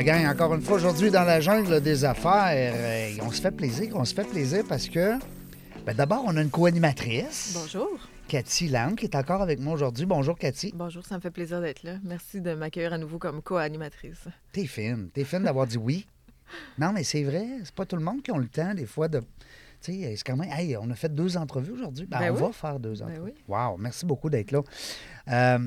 La gang, encore une fois aujourd'hui dans la jungle des affaires. Euh, on se fait plaisir, on se fait plaisir parce que ben, d'abord on a une co-animatrice, Bonjour. Cathy Lam, qui est encore avec moi aujourd'hui. Bonjour Cathy. Bonjour, ça me fait plaisir d'être là. Merci de m'accueillir à nouveau comme co-animatrice. T'es fine, t'es fine d'avoir dit oui. Non mais c'est vrai, c'est pas tout le monde qui a le temps des fois de... Tu sais, c'est quand même... Hey, on a fait deux entrevues aujourd'hui. Ben, Ben on oui. va faire deux entrevues. oui. Wow, merci beaucoup d'être là. Euh,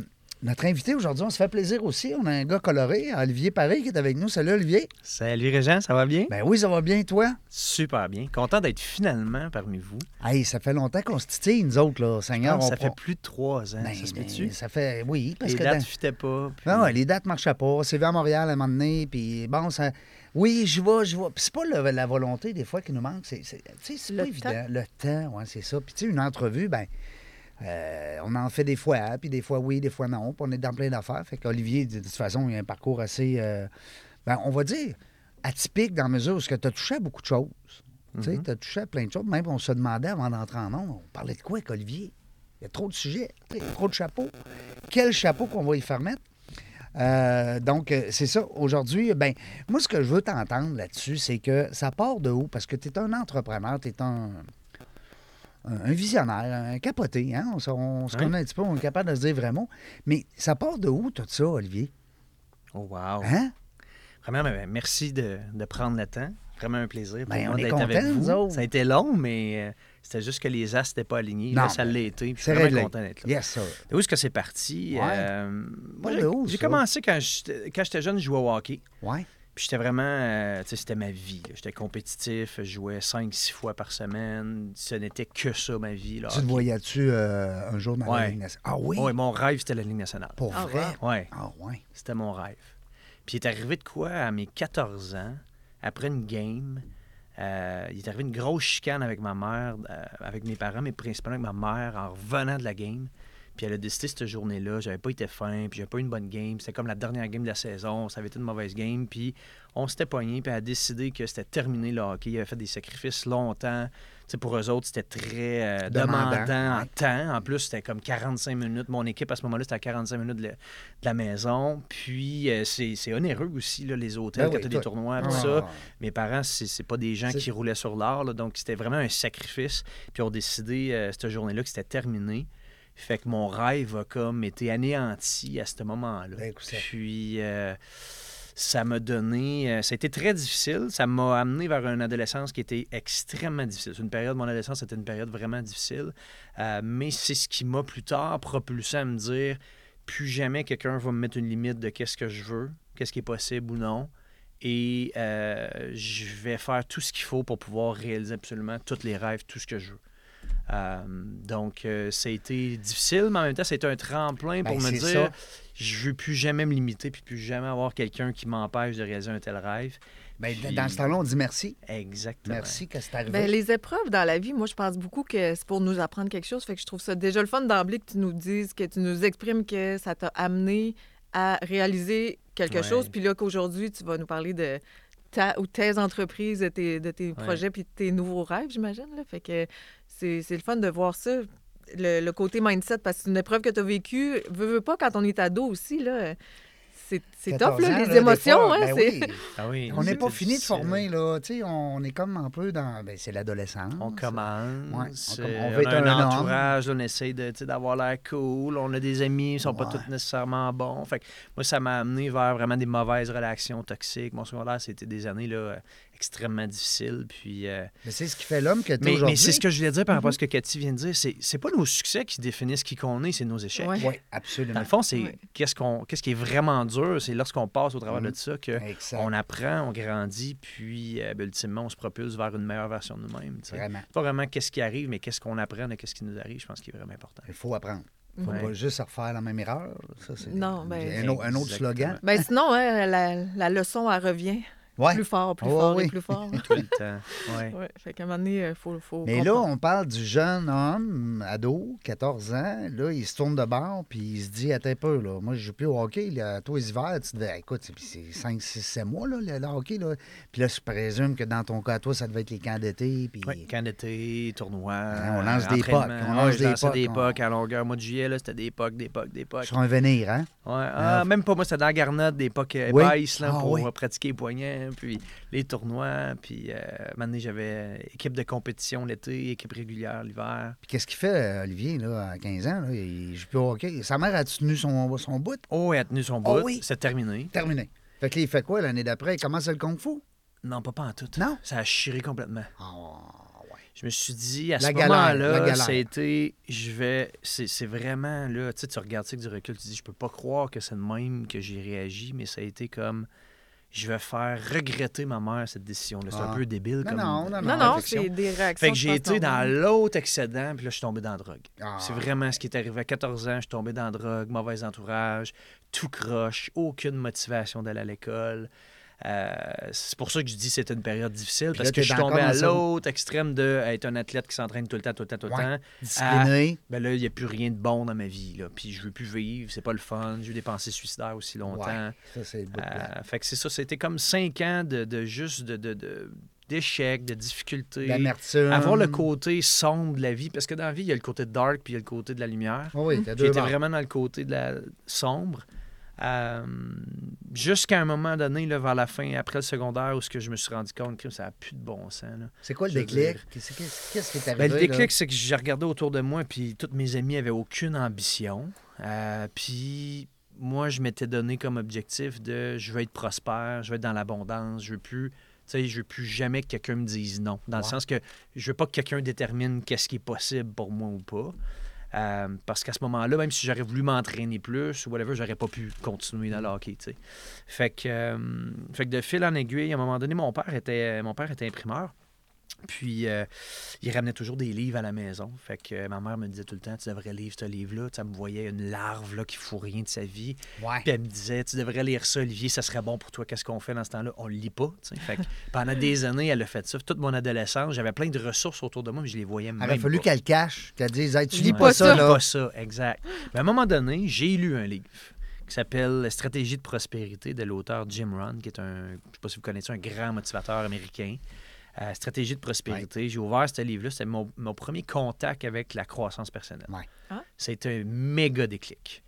notre invité aujourd'hui, on se fait plaisir aussi. On a un gars coloré, Olivier Paris, qui est avec nous. Salut Olivier. Salut Régent, ça va bien? Ben oui, ça va bien, toi? Super bien. Content d'être finalement parmi vous. Hey, ça fait longtemps qu'on se titille, nous autres, là, Seigneur. Ah, on ça fait prend- plus de trois ans, Ben, ça se ben? Ça fait, oui, parce Les que... dates dans- fitaient pas. puis- Non, ouais, les dates ne marchaient pas. C'est vu à Montréal à un moment donné, puis bon, ça... Oui, je vais, je vais. Puis c'est pas le- la volonté, des fois, qui nous manque. C'est, c'est, tu sais, c'est pas Le évident. temps. Le temps, oui, c'est ça. Puis tu sais, une entrevue, ben euh, on en fait des fois, hein, puis des fois oui, des fois non. Puis on est dans plein d'affaires. Fait qu'Olivier, de toute façon, il a un parcours assez, euh, ben, on va dire, atypique dans la mesure où tu as touché à beaucoup de choses. Tu sais, tu as touché à plein de choses. Même on se demandait avant d'entrer en ondes, on parlait de quoi avec Olivier? Il y a trop de sujets, trop de chapeaux. Quel chapeau qu'on va y faire mettre? Euh, donc, c'est ça. Aujourd'hui, ben, moi, ce que je veux t'entendre là-dessus, c'est que ça part de où? Parce que tu es un entrepreneur, tu es un, un, visionnaire, un capoté. Hein? On, se- on se Oui. connaît un petit peu, on est capable de se dire vraiment. Mais ça part de où, tout ça, Olivier? Oh, wow. Hein? Vraiment, ben, merci de, de prendre le temps. Vraiment un plaisir Ben, on est d'être avec nous vous. autres. Ça a été long, mais euh, c'était juste que les as n'étaient pas alignés. Non, Là, ça ben, l'a été. Je suis C'est vraiment réglé. content d'être là. Yes, sir. De où est-ce que c'est parti? Ouais. Euh, moi, j'ai- commencé quand j'étais quand j'étais jeune, je jouais au hockey. Ouais. Puis j'étais vraiment, euh, tu sais, c'était ma vie. J'étais compétitif, je jouais 5-6 fois par semaine. Ce n'était que ça, ma vie. Là, Tu te voyais-tu euh, un jour dans la. Ligue nationale? Ah oui? Ouais, mon rêve, c'était la Ligue nationale. Pour Ah, vrai? Ouais, Ah ouais. c'était mon rêve. Puis il est arrivé de quoi à mes 14 ans, après une game, euh, il est arrivé une grosse chicane avec ma mère, euh, avec mes parents, mais principalement avec ma mère en revenant de la game. Puis elle a décidé cette journée-là, j'avais pas été fin, puis j'avais pas eu une bonne game. C'était comme la dernière game de la saison, ça avait été une mauvaise game. Puis on s'était pogné, puis elle a décidé que c'était terminé le hockey. Il avait fait des sacrifices longtemps. Tu sais, pour eux autres, c'était très euh, Demandant, demandant, en ouais. temps. En plus, c'était comme 45 minutes. Mon équipe, à ce moment-là, c'était à 45 minutes de la, de la maison. Puis euh, c'est onéreux aussi, là, les hôtels, Ben quand oui, tu as des tournois, tout ça. Mes parents, c'est pas des gens qui roulaient sur l'art, donc c'était vraiment un sacrifice. Puis ils ont décidé euh, cette journée-là que c'était terminé. Fait que mon rêve a comme été anéanti à ce moment-là. Ben, Puis euh, ça m'a donné. euh, ça a été très difficile. Ça m'a amené vers une adolescence qui était extrêmement difficile. C'est une période, mon adolescence, c'était une période vraiment difficile. Euh, mais c'est ce qui m'a plus tard propulsé à me dire plus jamais quelqu'un va me mettre une limite de qu'est-ce que je veux, qu'est-ce qui est possible ou non. Et euh, je vais faire tout ce qu'il faut pour pouvoir réaliser absolument tous les rêves, tout ce que je veux. Euh, donc, euh, ça a été difficile, mais en même temps, c'est un tremplin pour Ben, me dire ça. je veux plus jamais me limiter, puis plus jamais avoir quelqu'un qui m'empêche de réaliser un tel rêve. Puis- Dans ce temps-là, on dit merci. Exactement. Merci que c'est arrivé. Ben, les épreuves dans la vie, moi, je pense beaucoup que c'est pour nous apprendre quelque chose. Fait que je trouve ça déjà le fun d'emblée que tu nous dises, que tu nous exprimes que ça t'a amené à réaliser quelque Ouais. chose. Puis là, qu'aujourd'hui, tu vas nous parler de ta ou tes entreprises, de tes, de tes projets, puis de tes nouveaux rêves, j'imagine. Là. Fait que c'est c'est le fun de voir ça. Le, le côté mindset, parce que c'est une épreuve que tu as vécue. Veux, veux pas, quand on est ado aussi, là, c'est c'est 14 tough, là, ans, les là, émotions. fois, hein, ben c'est- oui. Ah oui, On n'est pas fini de former, là. Tu sais, on est comme un peu dans. Ben, c'est l'adolescence. On commence, Ouais, on com- euh, on on, veut être a un, entourage, on essaie de, tu sais, d'avoir l'air cool, on a des amis, ils sont pas tous nécessairement bons. Fait que moi, ça m'a amené vers vraiment des mauvaises relations toxiques. Mon secondaire, c'était des années là, euh, extrêmement difficiles. Puis, euh, Mais c'est ce qui fait l'homme que tu es mais, aujourd'hui. c'est ce que je voulais dire par rapport à ce que Cathy vient de dire. C'est, c'est pas nos succès qui définissent qui qu'on est, c'est nos échecs. Ouais. Oui, absolument. Dans le fond, c'est Ouais. qu'est-ce, qu'on, qu'est-ce qui est vraiment dur c'est lorsqu'on passe au travers Mhm. de ça que Exact. on apprend, on grandit, puis euh, ben, ultimement, on se propulse vers une meilleure version de nous-mêmes. Vraiment. Pas vraiment qu'est-ce qui arrive, mais qu'est-ce qu'on apprend de qu'est-ce qui nous arrive, je pense qu'il est vraiment important. Il faut apprendre. Il faut Ouais. pas juste refaire la même erreur. Ça, c'est Non, ben- un, au- un autre Exactement. slogan. Ben sinon, hein, la, la leçon, elle revient Ouais. plus fort, plus Oh, fort oui. et plus fort. Tout le temps. Ouais. ouais. Fait qu'à un moment donné, il faut, faut Mais là, on parle du jeune homme, ado, 14 ans. Là, il se tourne de bord, puis il se dit Attends un peu, là. Moi, je joue plus au hockey. Là. Toi, les hivers, tu devais. Écoute, c'est- c'est 5, 6, 7 mois, là, le, le hockey. Là. Puis là, je présume que dans ton cas, toi, ça devait être les camps d'été. Puis... Ouais, camp d'été, tournoi. Hein, on lance des pucks, on lance des pucks, des on- à longueur. Mois de juillet, là, c'était des pucks, des pucks, des pucks. Sur un venir, hein? Ouais, ah, Ah. même pas moi, c'était dans la garnotte, des euh, Oui. épaisses, là, Ah, pour oui. euh, pratiquer les poignets, puis les tournois. Puis, euh, maintenant, j'avais équipe de compétition l'été, équipe régulière l'hiver. Puis qu'est-ce qu'il fait, euh, Olivier, là, à 15 ans? Là? Il joue plus au hockey. Sa mère a tenu son, son bout? Oh, elle a tenu son Oh, bout, oui. c'est terminé. Terminé. Fait que là, il fait quoi l'année d'après? Il commence le kung-fu? Non, pas, pas en tout. Non? Ça a chiré complètement. Ah, ouais. Je me suis dit, à La ce moment-là, ça a été, je vais, c'est c'est vraiment, là, tu sais, tu regardes ça avec du recul, tu dis, je peux pas croire que c'est de même que j'ai réagi, mais ça a été comme, je vais faire regretter ma mère cette décision-là. C'est Ah. un peu débile Non, comme non, non, Non, non, c'est des réactions. Fait que j'ai été dans l'autre excédent, puis là, je suis tombé dans la drogue. Ah. C'est vraiment ce qui est arrivé à 14 ans. Je suis tombé dans la drogue, mauvais entourage, tout croche, aucune motivation d'aller à l'école. Euh, c'est pour ça que je dis que c'était une période difficile, parce que je suis tombé à l'autre extrême de être un athlète qui s'entraîne tout le temps, tout le temps, tout le Ouais. temps. Discipliné. Ben là, il n'y a plus rien de bon dans ma vie. Là. Puis je veux plus vivre, c'est pas le fun. J'ai eu des pensées suicidaires aussi longtemps. Ouais, ça, c'est. Euh, fait que c'est ça, c'était comme cinq ans de, de juste de, de, de- d'échecs, de difficultés. L'amertume. Avoir le côté sombre de la vie, parce que dans la vie, il y a le côté dark puis il y a le côté de la lumière. Oh oui, t'as deux J'étais vraiment dans le côté de la sombre. Euh, Jusqu'à un moment donné, là, vers la fin, après le secondaire, où ce que je me suis rendu compte que ça n'a plus de bon sens. là. C'est quoi le déclic? Qu'est-ce qui est Ben, arrivé? le déclic, c'est que j'ai regardé autour de moi, puis tous mes amis avaient aucune ambition. Euh, puis moi, je m'étais donné comme objectif de je veux être prospère, je veux être dans l'abondance, je veux plus. Tu sais, je veux plus jamais que quelqu'un me dise non. Dans le sens que je veux pas que quelqu'un détermine qu'est-ce qui est possible pour moi ou pas. Euh, parce qu'à ce moment-là, même si j'aurais voulu m'entraîner plus ou whatever, j'aurais pas pu continuer dans le. Fait que, euh, fait que de fil en aiguille, à un moment donné, mon père était, mon père était imprimeur. Puis, euh, il ramenait toujours des livres à la maison. Fait que euh, ma mère me disait tout le temps, tu devrais lire ce livre-là. Elle me voyait une larve là, qui fout rien de sa vie. Ouais. Puis elle me disait, tu devrais lire ça, Olivier, ça serait bon pour toi. Qu'est-ce qu'on fait dans ce temps-là? On le lit pas. Fait que pendant des années, elle a fait ça. Toute mon adolescence, j'avais plein de ressources autour de moi, mais je les voyais Il même aurait fallu qu'elle cache, qu'elle dise hey, Tu lis lis pas ça, ça. là. Pas ça, exact. Mais à un moment donné, j'ai lu un livre qui s'appelle Stratégie de prospérité de l'auteur Jim Rohn, qui est un, je sais pas si vous connaissez, un grand motivateur américain. Euh, Stratégie de prospérité. J'ai ouvert ce livre-là. C'était mon, mon premier contact avec la croissance personnelle. Ouais. Ah. Un méga déclic.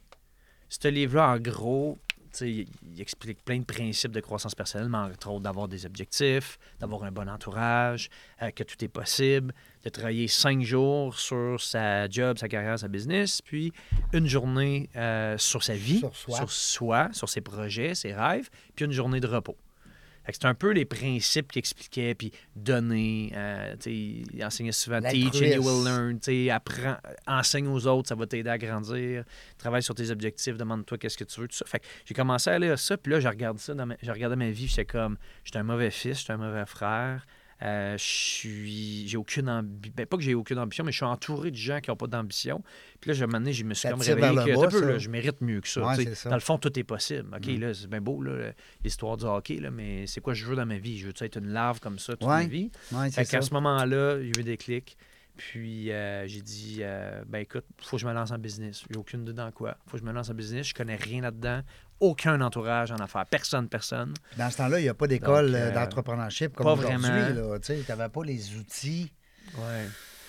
Ce livre-là, en gros, tu sais, il il explique plein de principes de croissance personnelle, mais entre autres d'avoir des objectifs, d'avoir un bon entourage, euh, que tout est possible, de travailler cinq jours sur sa job, sa carrière, sa business, puis une journée euh, sur sa vie, Sur soi. sur soi, sur ses projets, ses rêves, puis une journée de repos. C'est un peu les principes qu'il expliquait, puis donner, euh, il enseignait souvent teach and you will learn, apprends, enseigne aux autres, ça va t'aider à grandir, travaille sur tes objectifs, demande-toi qu'est-ce que tu veux, tout ça. Fait j'ai commencé à lire ça, puis là, je regarde ça, dans ma, je regardais ma vie, j'étais comme, j'étais un mauvais fils, j'étais un mauvais frère, euh, je suis, j'ai aucune ambition, ben, pas que j'ai aucune ambition, mais je suis entouré de gens qui n'ont pas d'ambition. Puis là, je, un moment donné, je me suis Ça comme réveillé que, bas, peu, là, je mérite mieux que ça. Ouais. Dans le fond, tout est possible. OK, Mm. là, c'est bien beau, l'histoire du hockey, là, mais c'est quoi je veux dans ma vie? Je veux être une larve comme ça toute Ouais, ma vie? Ouais, Fait qu'à ce moment-là, j'ai eu des clics. Puis euh, j'ai dit, euh, ben écoute, faut que je me lance en business. J'ai aucune idée dans quoi. Faut que je me lance en business. Je connais rien là-dedans. Aucun entourage en affaires. Personne, personne. Dans ce temps-là, il n'y a pas d'école euh, euh, d'entrepreneurship comme pas aujourd'hui. Tu n'avais pas les outils. Ouais.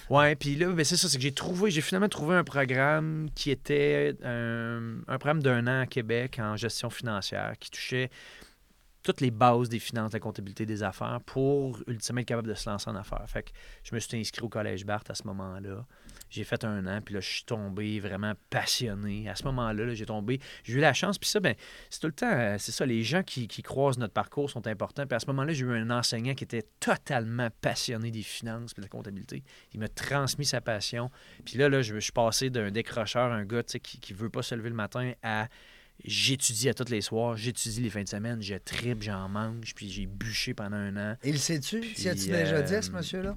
Ouais, puis là, ben, c'est ça, c'est que j'ai trouvé, j'ai finalement trouvé un programme qui était un, un programme d'un an à Québec en gestion financière qui touchait toutes les bases des finances, de la comptabilité des affaires pour ultimement être capable de se lancer en affaires. Fait que je me suis inscrit au Collège Barthes à ce moment-là. J'ai fait un an, puis là, je suis tombé vraiment passionné. À ce moment-là, là, j'ai tombé, j'ai eu la chance, puis ça, ben, c'est tout le temps, euh, c'est ça, les gens qui, croisent notre parcours sont importants. Puis à ce moment-là, j'ai eu un enseignant qui était totalement passionné des finances et de la comptabilité. Il m'a transmis sa passion. Puis là, là je, je suis passé d'un décrocheur, un gars qui ne veut pas se lever le matin, à J'étudie à tous les soirs, j'étudie les fins de semaine, je tripe, j'en mange, puis j'ai bûché pendant un an. Il sait-tu? Puis, Si as-tu déjà dit, euh, ce monsieur-là?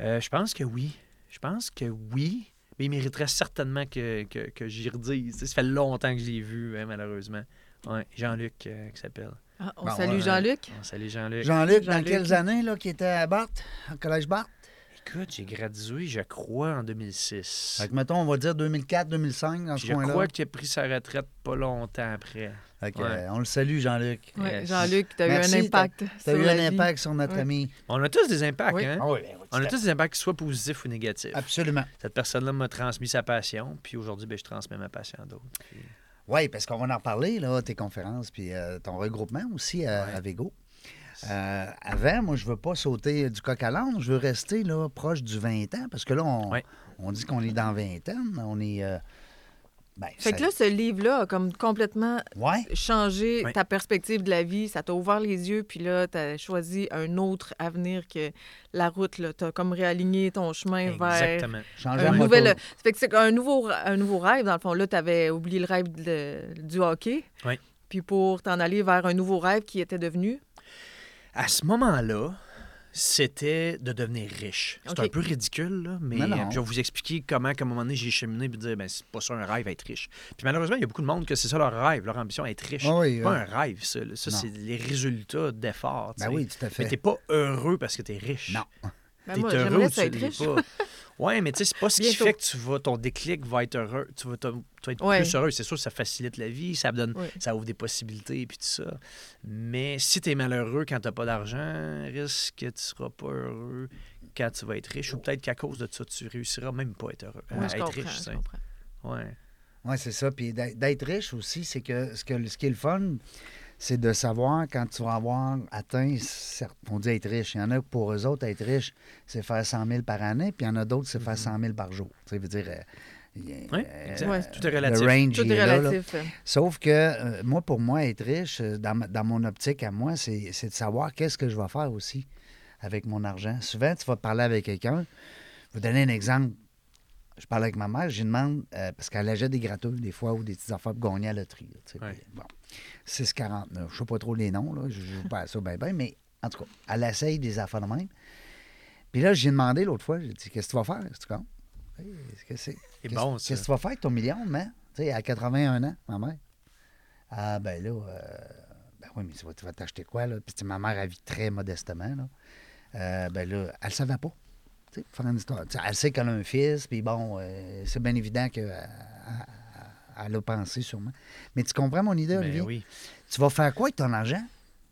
Euh, je pense que oui. Je pense que oui. Mais il mériterait certainement que, que, que j'y redise. Ça fait longtemps que je l'ai vu, hein, malheureusement. Ouais, Jean-Luc, euh, qui s'appelle. Ah, on Bon, salue ouais. Jean-Luc. On salue Jean-Luc. Jean-Luc, dans Jean-Luc. quelles années, là, qui était à Barthes, au collège Barthes? Écoute, j'ai gradué, je crois, en 2006. Fait que, mettons, on va dire 2004, 2005, dans ce Puis je coin-là. crois qu'il a pris sa retraite pas longtemps après. Fait que, Ouais. euh, on le salue, Jean-Luc. Ouais, Yes. Jean-Luc, tu as eu un impact. Tu sur as eu la un vie. impact sur notre Ouais. ami. On a tous des impacts, Oui. hein? Ah oui, ben oui, On a tous des impacts, soit positifs ou négatifs. Absolument. Cette personne-là m'a transmis sa passion, puis aujourd'hui, ben, je transmets ma passion à d'autres. Puis- Oui, parce qu'on va en reparler, là, tes conférences, puis euh, ton regroupement aussi à, Ouais. à Vego. Euh, avant, moi, je veux pas sauter du coq à l'âne, je veux rester là, proche du 20 ans, parce que là, on, Ouais. on dit qu'on est dans 20 ans, on est... euh, ben, Fait ça- que là, ce livre-là a comme complètement Ouais, changé ta perspective de la vie. Ça t'a ouvert les yeux, puis là, tu as choisi un autre avenir que la route. Tu as comme réaligné ton chemin vers changer un nouvel. Ça fait que c'est un nouveau, un nouveau rêve, dans le fond. Là, tu avais oublié le rêve de- du hockey. Oui. Puis pour t'en aller vers un nouveau rêve qui était devenu. À ce moment-là, c'était de devenir riche. C'est un peu ridicule, là, mais euh, je vais vous expliquer comment, qu'à un moment donné, j'ai cheminé et dire, ben, c'est pas ça un rêve, être riche. Puis malheureusement, il y a beaucoup de monde que c'est ça leur rêve, leur ambition, être riche. Ah oui, C'est pas euh, un rêve, ça. là. Ça, c'est les résultats d'efforts. Ben oui, tout à Mais fait. t'es pas heureux parce que t'es riche. Non. Ben, T'es heureux ou ça tu l'es riche. pas? Ouais, mais tu sais, c'est pas ce qui fait que tu vas, ton déclic va être heureux. Tu vas, te- tu vas être Ouais. plus heureux. C'est sûr, ça facilite la vie, ça donne, Ouais. ça ouvre des possibilités puis tout ça. Mais si tu es malheureux quand t'as pas d'argent, risque que tu seras pas heureux quand tu vas être riche. Ou peut-être qu'à cause de ça, tu réussiras même pas à être heureux. Moi, à je être comprends. riche, tu je comprends. Ouais. Oui, c'est ça. Puis d'être d'être riche aussi, c'est que ce, que ce qui est le fun, c'est de savoir quand tu vas avoir atteint, certes, on dit être riche. Il y en a pour eux autres, être riche, c'est faire 100 000 par année, puis il y en a d'autres, c'est faire 100 000 par jour. Tu sais, veut dire. euh, Oui, euh. Ouais. Tout est le relatif. range, Tout il est est là, là. relatif. hein. Sauf que euh, moi, pour moi, être riche, dans, dans mon optique à moi, c'est c'est de savoir qu'est-ce que je vais faire aussi avec mon argent. Souvent, tu vas parler avec quelqu'un. Je vais vous donner un exemple. Je parle avec ma mère, je lui demande, euh, parce qu'elle achète des gratteux des fois ou des petites affaires pour gagner à la loterie. Ouais. bon, 6,49. Je ne sais pas trop les noms, là, je ne joue pas à ça bien, bien, mais en tout cas, elle essaye des affaires de même. Puis là, j'ai demandé l'autre fois, j'ai dit, qu'est-ce que tu vas faire? Est-ce que tu comptes? Hey, Qu'est-ce que c'est? C'est Qu'est-ce- bon, ça. Qu'est-ce que tu vas faire avec ton million, man? Tu sais, à 81 ans, ma mère. Ah, ben là, euh, ben oui, mais tu vas, t'acheter quoi, là? Puis ma mère, elle vit très modestement, là. Euh, ben là, elle ne savait pas. Tu sais, pour faire une histoire. Tu sais, elle sait qu'elle a un fils, puis bon, euh, c'est bien évident qu'elle elle a pensé sûrement. Mais tu comprends mon idée, Ben Olivier? oui. Tu vas faire quoi avec ton argent?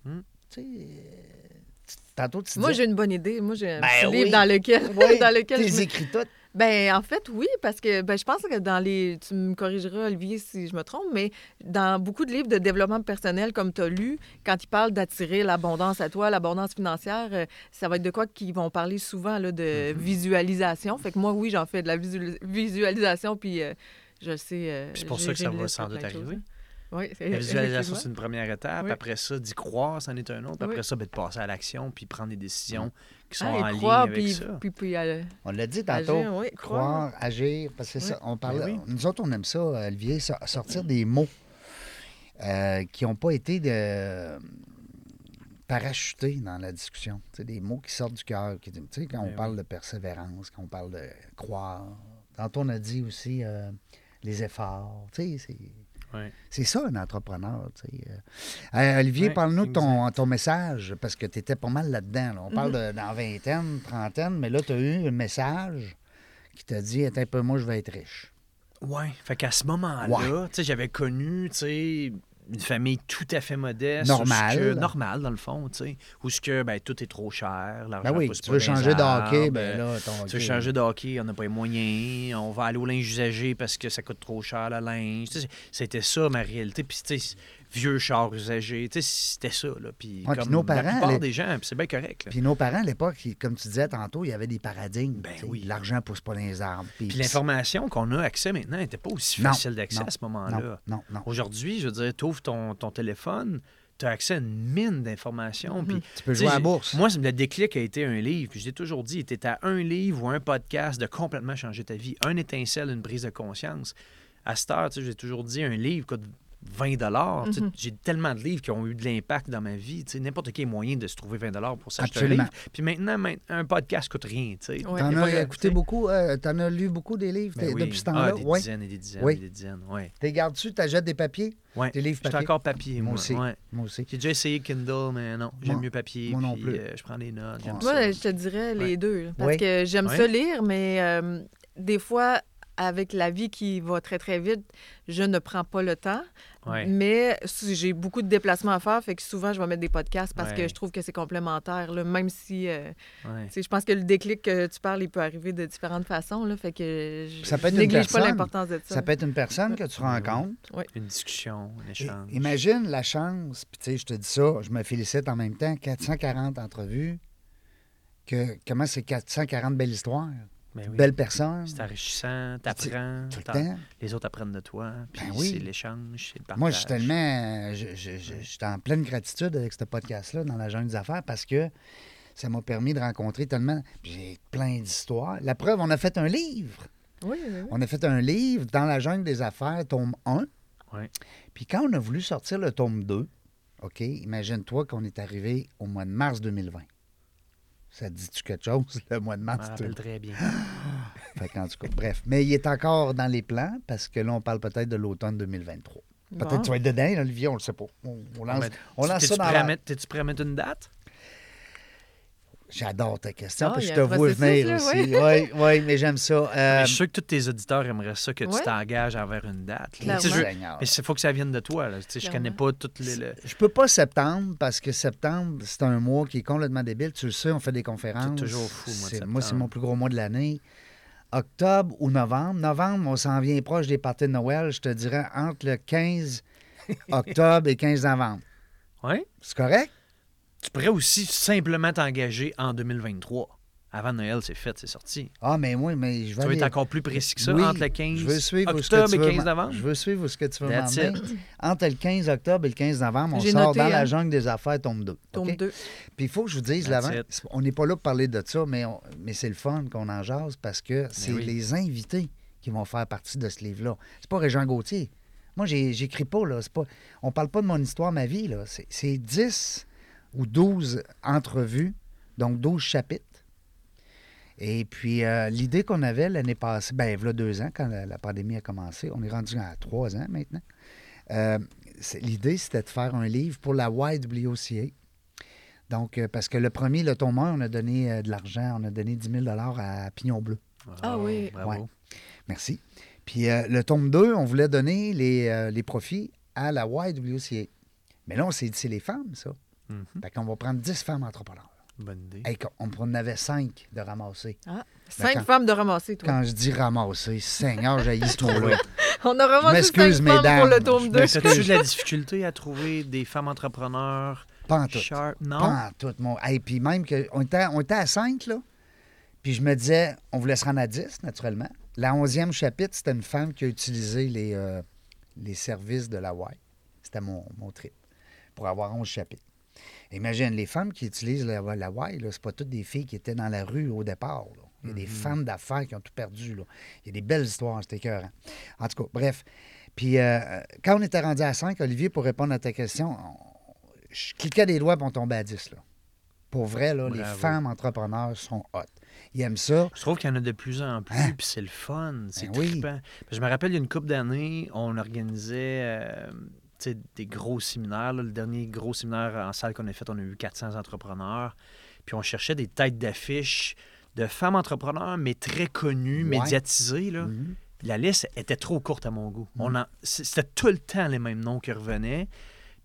Hmm. Tu sais, euh, tu- tantôt, tu Moi, j'ai une bonne idée. Moi, j'ai un Ben petit oui. livre dans lequel, Oui, dans lequel t'es je écrit tout. Ben, en fait, oui, parce que ben, je pense que dans les. Tu me corrigeras, Olivier, si je me trompe, mais dans beaucoup de livres de développement personnel, comme tu as lu, quand ils parlent d'attirer l'abondance à toi, l'abondance financière, euh, ça va être de quoi qu'ils vont parler souvent là, de Mm-hmm. visualisation. Fait que moi, oui, j'en fais de la visu- visualisation, puis euh, je sais. euh, c'est pour ça que ça va sans doute choses, arriver. hein. Oui, c'est- La visualisation, c'est une première étape. Oui. Après ça, d'y croire, c'en est un autre. Après Oui. ça, ben, de passer à l'action puis prendre des décisions qui sont Ah, en ligne croire, avec puis, ça. puis, puis, euh, On l'a dit tantôt. agir, oui, croire, agir, parce que ça, on parlait, Ben oui. nous autres, on aime ça, Olivier, so- sortir des mots euh, qui n'ont pas été de, parachutés dans la discussion. Des mots qui sortent du cœur. qui- Tu sais, quand on Ben parle de persévérance, quand on parle de croire. Tantôt, on a dit aussi euh, les efforts. Tu sais, c'est... Ouais. C'est ça, un entrepreneur. tu sais. Euh, euh, Olivier, Ouais, parle-nous de ton, ton message, parce que tu étais pas mal là-dedans. là. On parle de, dans vingtaine, trentaine, mais là, tu as eu un message qui t'a dit Attends un peu, moi, je vais être riche. Ouais. Fait qu'à ce moment-là, Ouais. j'avais connu, tu sais, une famille tout à fait modeste. Que- normale, dans le fond, tu sais. Où ce que, ben, tout est trop cher. L'argent Ben oui, tu veux changer de hockey, arbres, ben là, ton Tu veux changer de hockey, on n'a pas les moyens. On va aller au linge usagé parce que ça coûte trop cher, le linge. C'était ça, ma réalité. Puis, tu sais, vieux char usagé, tu sais, c'était ça, là. Puis, Ouais, comme nos la parents, plupart les- des gens, puis c'est bien correct, là. Puis nos parents, à l'époque, comme tu disais tantôt, il y avait des paradigmes. Ben oui. L'argent pousse pas dans les arbres. Puis, Puis l'information qu'on a accès maintenant n'était pas aussi Non, facile d'accès non, à ce non, moment-là. non, non. Aujourd'hui, je veux dire, tu ouvres ton, ton téléphone, tu as accès à une mine d'informations. puis, Tu peux jouer à la bourse. Moi, le déclic a été un livre. Puis je l'ai toujours dit, tu à un livre ou un podcast de complètement changer ta vie. Un étincelle, une prise de conscience. À cette heure, tu sais, j'ai toujours dit, un livre coûte 20 dollars. Mhm. J'ai tellement de livres qui ont eu de l'impact dans ma vie. Tu sais, N'importe quel moyen de se trouver 20 dollars pour s'acheter un livre. Puis maintenant, main- un podcast coûte rien. tu sais. Ouais. T'en as écouté beaucoup, euh, t'en as lu beaucoup des livres Ben oui. depuis ce Ah, temps-là? des dizaines et des dizaines Oui. et des dizaines. Ouais. T'es gardes-tu, t'achètes des papiers? Ouais. Des livres papier? encore papier, Moi moi. aussi. Ouais. Moi aussi. J'ai déjà essayé Kindle, mais non, j'aime mieux papier. moi non puis, plus. euh, je prends des notes. Moi, je te dirais les Ouais. deux. Parce que j'aime ça lire, mais euh, des fois, avec la vie qui va très, très vite, je ne prends pas le temps. Ouais. Mais si j'ai beaucoup de déplacements à faire, fait que souvent, je vais mettre des podcasts parce que je trouve que c'est complémentaire. là, même si, euh, Ouais. je pense que le déclic que tu parles, il peut arriver de différentes façons. Là, fait que je Ça peut être je pas personne. l'importance de ça. Ça peut être une personne que tu Oui, oui. rencontres. Une discussion, un échange. Imagine la chance, puis tu sais, je te dis ça, je me félicite en même temps, 440 entrevues, que comment c'est 440 belles histoires, Ben oui. belles personnes, C'est enrichissant, t'apprends. tout le t'en- temps. Les autres apprennent de toi. Puis Ben oui. c'est l'échange, c'est le partage. Moi, je suis tellement. Je, je- je- je suis en pleine gratitude avec ce podcast-là dans la jungle des affaires parce que ça m'a permis de rencontrer tellement. puis J'ai plein d'histoires. La preuve, on a fait un livre. Oui, oui, oui. On a fait un livre dans la jungle des affaires, tome 1. Ouais. Puis quand on a voulu sortir le tome 2, OK, imagine-toi qu'on est arrivé au mois de mars 2020. Ça te dit-tu quelque chose, le mois de Je mars? me rappelle très bien. Fait qu'en tout cas, bref. Mais il est encore dans les plans parce que là, on parle peut-être de l'automne 2023. Peut-être Bon. que tu vas être dedans, Olivier, on le sait pas. On, on lance, on lance T'es-tu ça dans prêt la... T'es-tu prêt à mettre une date? J'adore ta question, Ah, parce que je te vois venir là, aussi. Oui, oui, mais j'aime ça. Euh, Mais je suis sûr que tous tes auditeurs aimeraient ça, que tu Ouais. t'engages envers une date. là. Je. Mais il faut que ça vienne de toi. Là. Tu sais, Je connais pas toutes les. le- Je peux pas septembre parce que septembre, c'est un mois qui est complètement débile. Tu le sais, on fait des conférences. C'est toujours fou, C'est- Moi, c'est mon plus gros mois de l'année. Octobre ou novembre? Novembre, on s'en vient proche des parties de Noël. Je te dirais entre le 15 octobre et 15 novembre. Ouais. C'est correct? Tu pourrais aussi simplement t'engager en 2023. Avant Noël, c'est fait, c'est sorti. Ah, mais oui, mais je vais Tu aller- être encore plus précis que ça, Oui, entre le 15 je veux suivre où ce que octobre tu et veux 15 m'en- novembre. Je veux suivre ce que tu veux m'emmener. Entre le 15 octobre et le 15 novembre, on J'ai sort noté, dans la hein. jungle des affaires, tome 2. Tome OK? 2. Puis il faut que je vous dise, l'avant, on n'est pas là pour parler de ça, mais, on- mais c'est le fun qu'on en jase parce que c'est oui. les invités qui vont faire partie de ce livre-là. C'est pas Régent Gauthier. Moi, j'écris pas, là. C'est pas, on parle pas de mon histoire, ma vie, là. C'est- C'est 10 ou 12 entrevues, donc 12 chapitres. Et puis, euh, l'idée qu'on avait l'année passée, ben, il y a deux ans, quand la, la pandémie a commencé, on est rendu à trois ans maintenant. Euh, l'idée, c'était de faire un livre pour la YWCA. Donc, euh, parce que le premier, le tome 1, on a donné de l'argent, on a donné 10 000 à Pignon Bleu. Ah oui. Bravo. Ouais. Merci. Puis le tome 2, on voulait donner les, les profits à la YWCA. Mais là, on s'est dit, c'est les femmes, ça. Mhm. Fait qu'on va prendre 10 femmes entrepreneurs. Bonne idée. Hey, on on en avait 5 de ramasser. Ah, cinq quand- femmes de ramasser, toi. Quand je dis ramasser, Seigneur, j'ai ce mot-là. On a ramassé m'excuse, cinq femmes mesdames. pour le tome Je 2. m'excuse. As-tu de la difficulté à trouver des femmes entrepreneurs Pas en tout. sharp? Non? Pas en tout, mon. Hey, puis même que on était, on était à 5, là. Puis je me disais, on voulait se rendre à 10, naturellement. La 11e chapitre, c'était une femme qui a utilisé les, euh, les services de la Y. C'était mon, mon trip, pour avoir 11 chapitres. Imagine, les femmes qui utilisent la, la Y, c'est pas toutes des filles qui étaient dans la rue au départ. là. Il y a des femmes d'affaires qui ont tout perdu. Là. Il y a des belles histoires, c'était écœurant. En tout cas, bref. Puis euh, quand on était rendu à 5, Olivier, pour répondre à ta question, on- je cliquais des doigts et on tombait à 10. Là. Pour vrai, là, les femmes entrepreneurs sont hot. Ils aiment ça. Je trouve qu'il y en a de plus en plus, Hein? puis c'est le fun, c'est Ben oui. Je me rappelle, il y a une couple d'années, on organisait euh, des gros séminaires. là. Le dernier gros séminaire en salle qu'on a fait, on a eu 400 entrepreneurs. Puis on cherchait des têtes d'affiche de femmes entrepreneurs, mais très connues, Ouais. médiatisées. Là. Mhm. La liste était trop courte à mon goût. Mm. On c- C'était tout le temps les mêmes noms qui revenaient.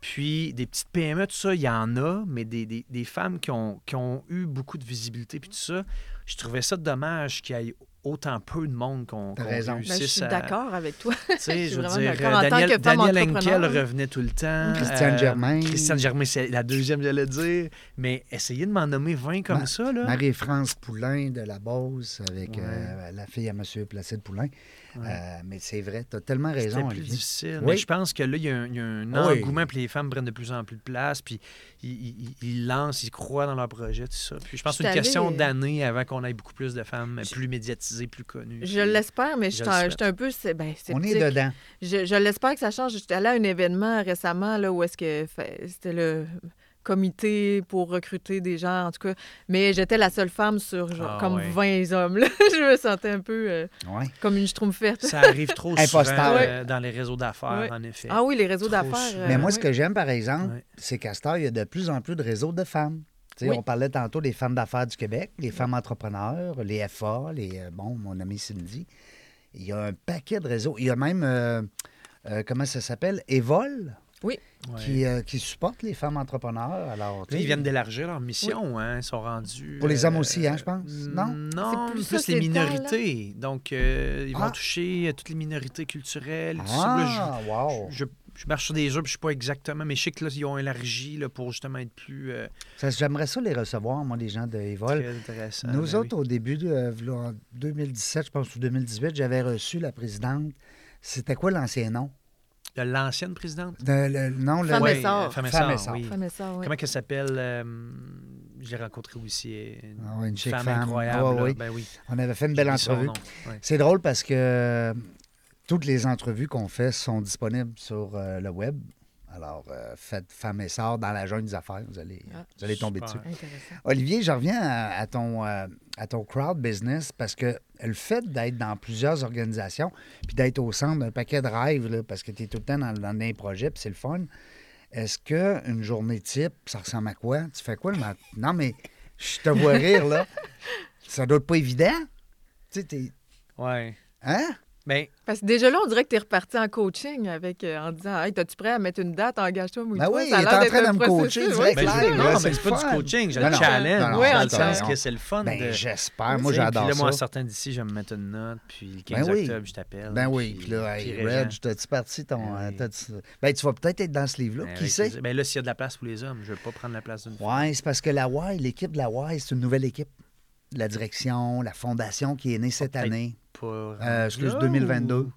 Puis des petites PME, tout ça, il y en a, mais des, des- des femmes qui ont, qui ont eu beaucoup de visibilité, puis tout ça, je trouvais ça dommage qu'il y ait autant peu de monde qu'on T'as qu'on raison. Ben, je réussisse suis à- d'accord avec toi. Tu sais, Je je veux vraiment dire, Daniel, que Daniel Henkel revenait tout le temps. Christiane Germain. Christiane Germain, c'est la deuxième, j'allais dire. Mais essayez de m'en nommer 20 comme Ma- ça, là. Marie-France Poulain de la Beauce avec Ouais. euh, la fille à M. Placide Poulain. Ouais. Euh, mais c'est vrai, tu as tellement raison, plus Olivier. difficile. Oui. Mais je pense que là, il y a un, il y a un Oui. engouement, puis les femmes prennent de plus en plus de place, puis ils, ils- ils lancent, ils croient dans leur projet, tout ça. Puis je pense que c'est une question d'années avant qu'on ait beaucoup plus de femmes Je- plus médiatisées. Médiatisé, plus connu. Je l'espère, mais je Je suis un, peu c'est- ben, On est dedans. Je, je l'espère que ça change. J'étais allée à un événement récemment là, où est-ce que c'était le comité pour recruter des gens, en tout cas. Mais j'étais la seule femme sur genre, Ah, comme ouais. 20 hommes. là. je me sentais un peu euh, Ouais. comme une schtroumpfette. Ça arrive trop souvent Ouais. euh, dans les réseaux d'affaires, Ouais. en effet. Ah oui, les réseaux Trop d'affaires. euh, Mais moi, ce oui. que j'aime, par exemple, Ouais. c'est qu'à il y a de plus en plus de réseaux de femmes. Oui. On parlait tantôt des femmes d'affaires du Québec, les femmes entrepreneurs, les FA, les, euh, bon, mon amie Cindy. Il y a un paquet de réseaux. Il y a même, euh, euh, comment ça s'appelle, Evol, Ouais. qui, euh, qui supporte les femmes entrepreneurs. Alors, ils viennent d'élargir leur mission, hein. Ils sont rendus. Pour les hommes aussi, hein, je pense? Non? Non, C'est plus, plus les minorités. Donc, euh, ils vont Ah. toucher toutes les minorités culturelles. tout ça. Là, Ah, wow. je, je, je marche sur des œufs, je sais pas exactement, mais je sais que là, ils ont élargi là, pour justement être plus euh, Ça, J'aimerais ça les recevoir, moi, les gens de Evol. très intéressants. Nous Ben autres, au début de euh, en 2017, je pense, ou 2018, j'avais reçu la présidente. C'était quoi l'ancien nom? De l'ancienne présidente? De- le, non, le, Femme Ouais, Essor. euh, Femme Femme Essor, Essor. oui. Femme et ça, oui. Comment elle s'appelle? euh, je l'ai rencontrée aussi. Une, Ah une chic femme, femme. incroyable. Oui. Ben oui. On avait fait une belle entrevue. C'est drôle parce que euh, toutes les entrevues qu'on fait sont disponibles sur euh, le web. Alors, euh, faites Femme et Sort dans la jungle des affaires. Vous allez, Ah, vous allez tomber dessus. Olivier, je reviens à, à ton, euh, à ton crowd business parce que le fait d'être dans plusieurs organisations puis d'être au centre d'un paquet de rêves, là, parce que tu es tout le temps dans, dans un projet puis c'est le fun, est-ce qu'une journée type, ça ressemble à quoi? Tu fais quoi le matin? Non, mais je te vois rire, là. Ça doit être pas évident. Tu sais, t'es. Ouais. Hein? Ben, Parce que déjà là, on dirait que tu es reparti en coaching avec, euh, en disant Hey, es-tu prêt à mettre une date, engage-toi, mouille Ben oui, Ça il est en train de me coacher direct ben, live, ça. là, non, mais c'est pas fun. du coaching, je Non, le challenge. non, non, Oui, dans en le sens que c'est le fun Ben, de... j'espère. Moi, j'adore Puis là, moi, en ça. sortant d'ici, je vais me mettre une note, puis le 15 Ben oui. octobre, je t'appelle. Ben oui, puis là, hey, Régent. t'as-tu parti ton. Ben euh, oui. t'as-tu- Ben, tu vas peut-être être dans ce livre-là. Ben, Qui sait? Ben là, s'il y a de la place pour les hommes, je veux pas prendre la place d'une femme. Oui, c'est parce que la Y, l'équipe de la Y, c'est une nouvelle équipe. La direction, la fondation qui est née cette année. Pas Euh, excuse, là, 2022. ou-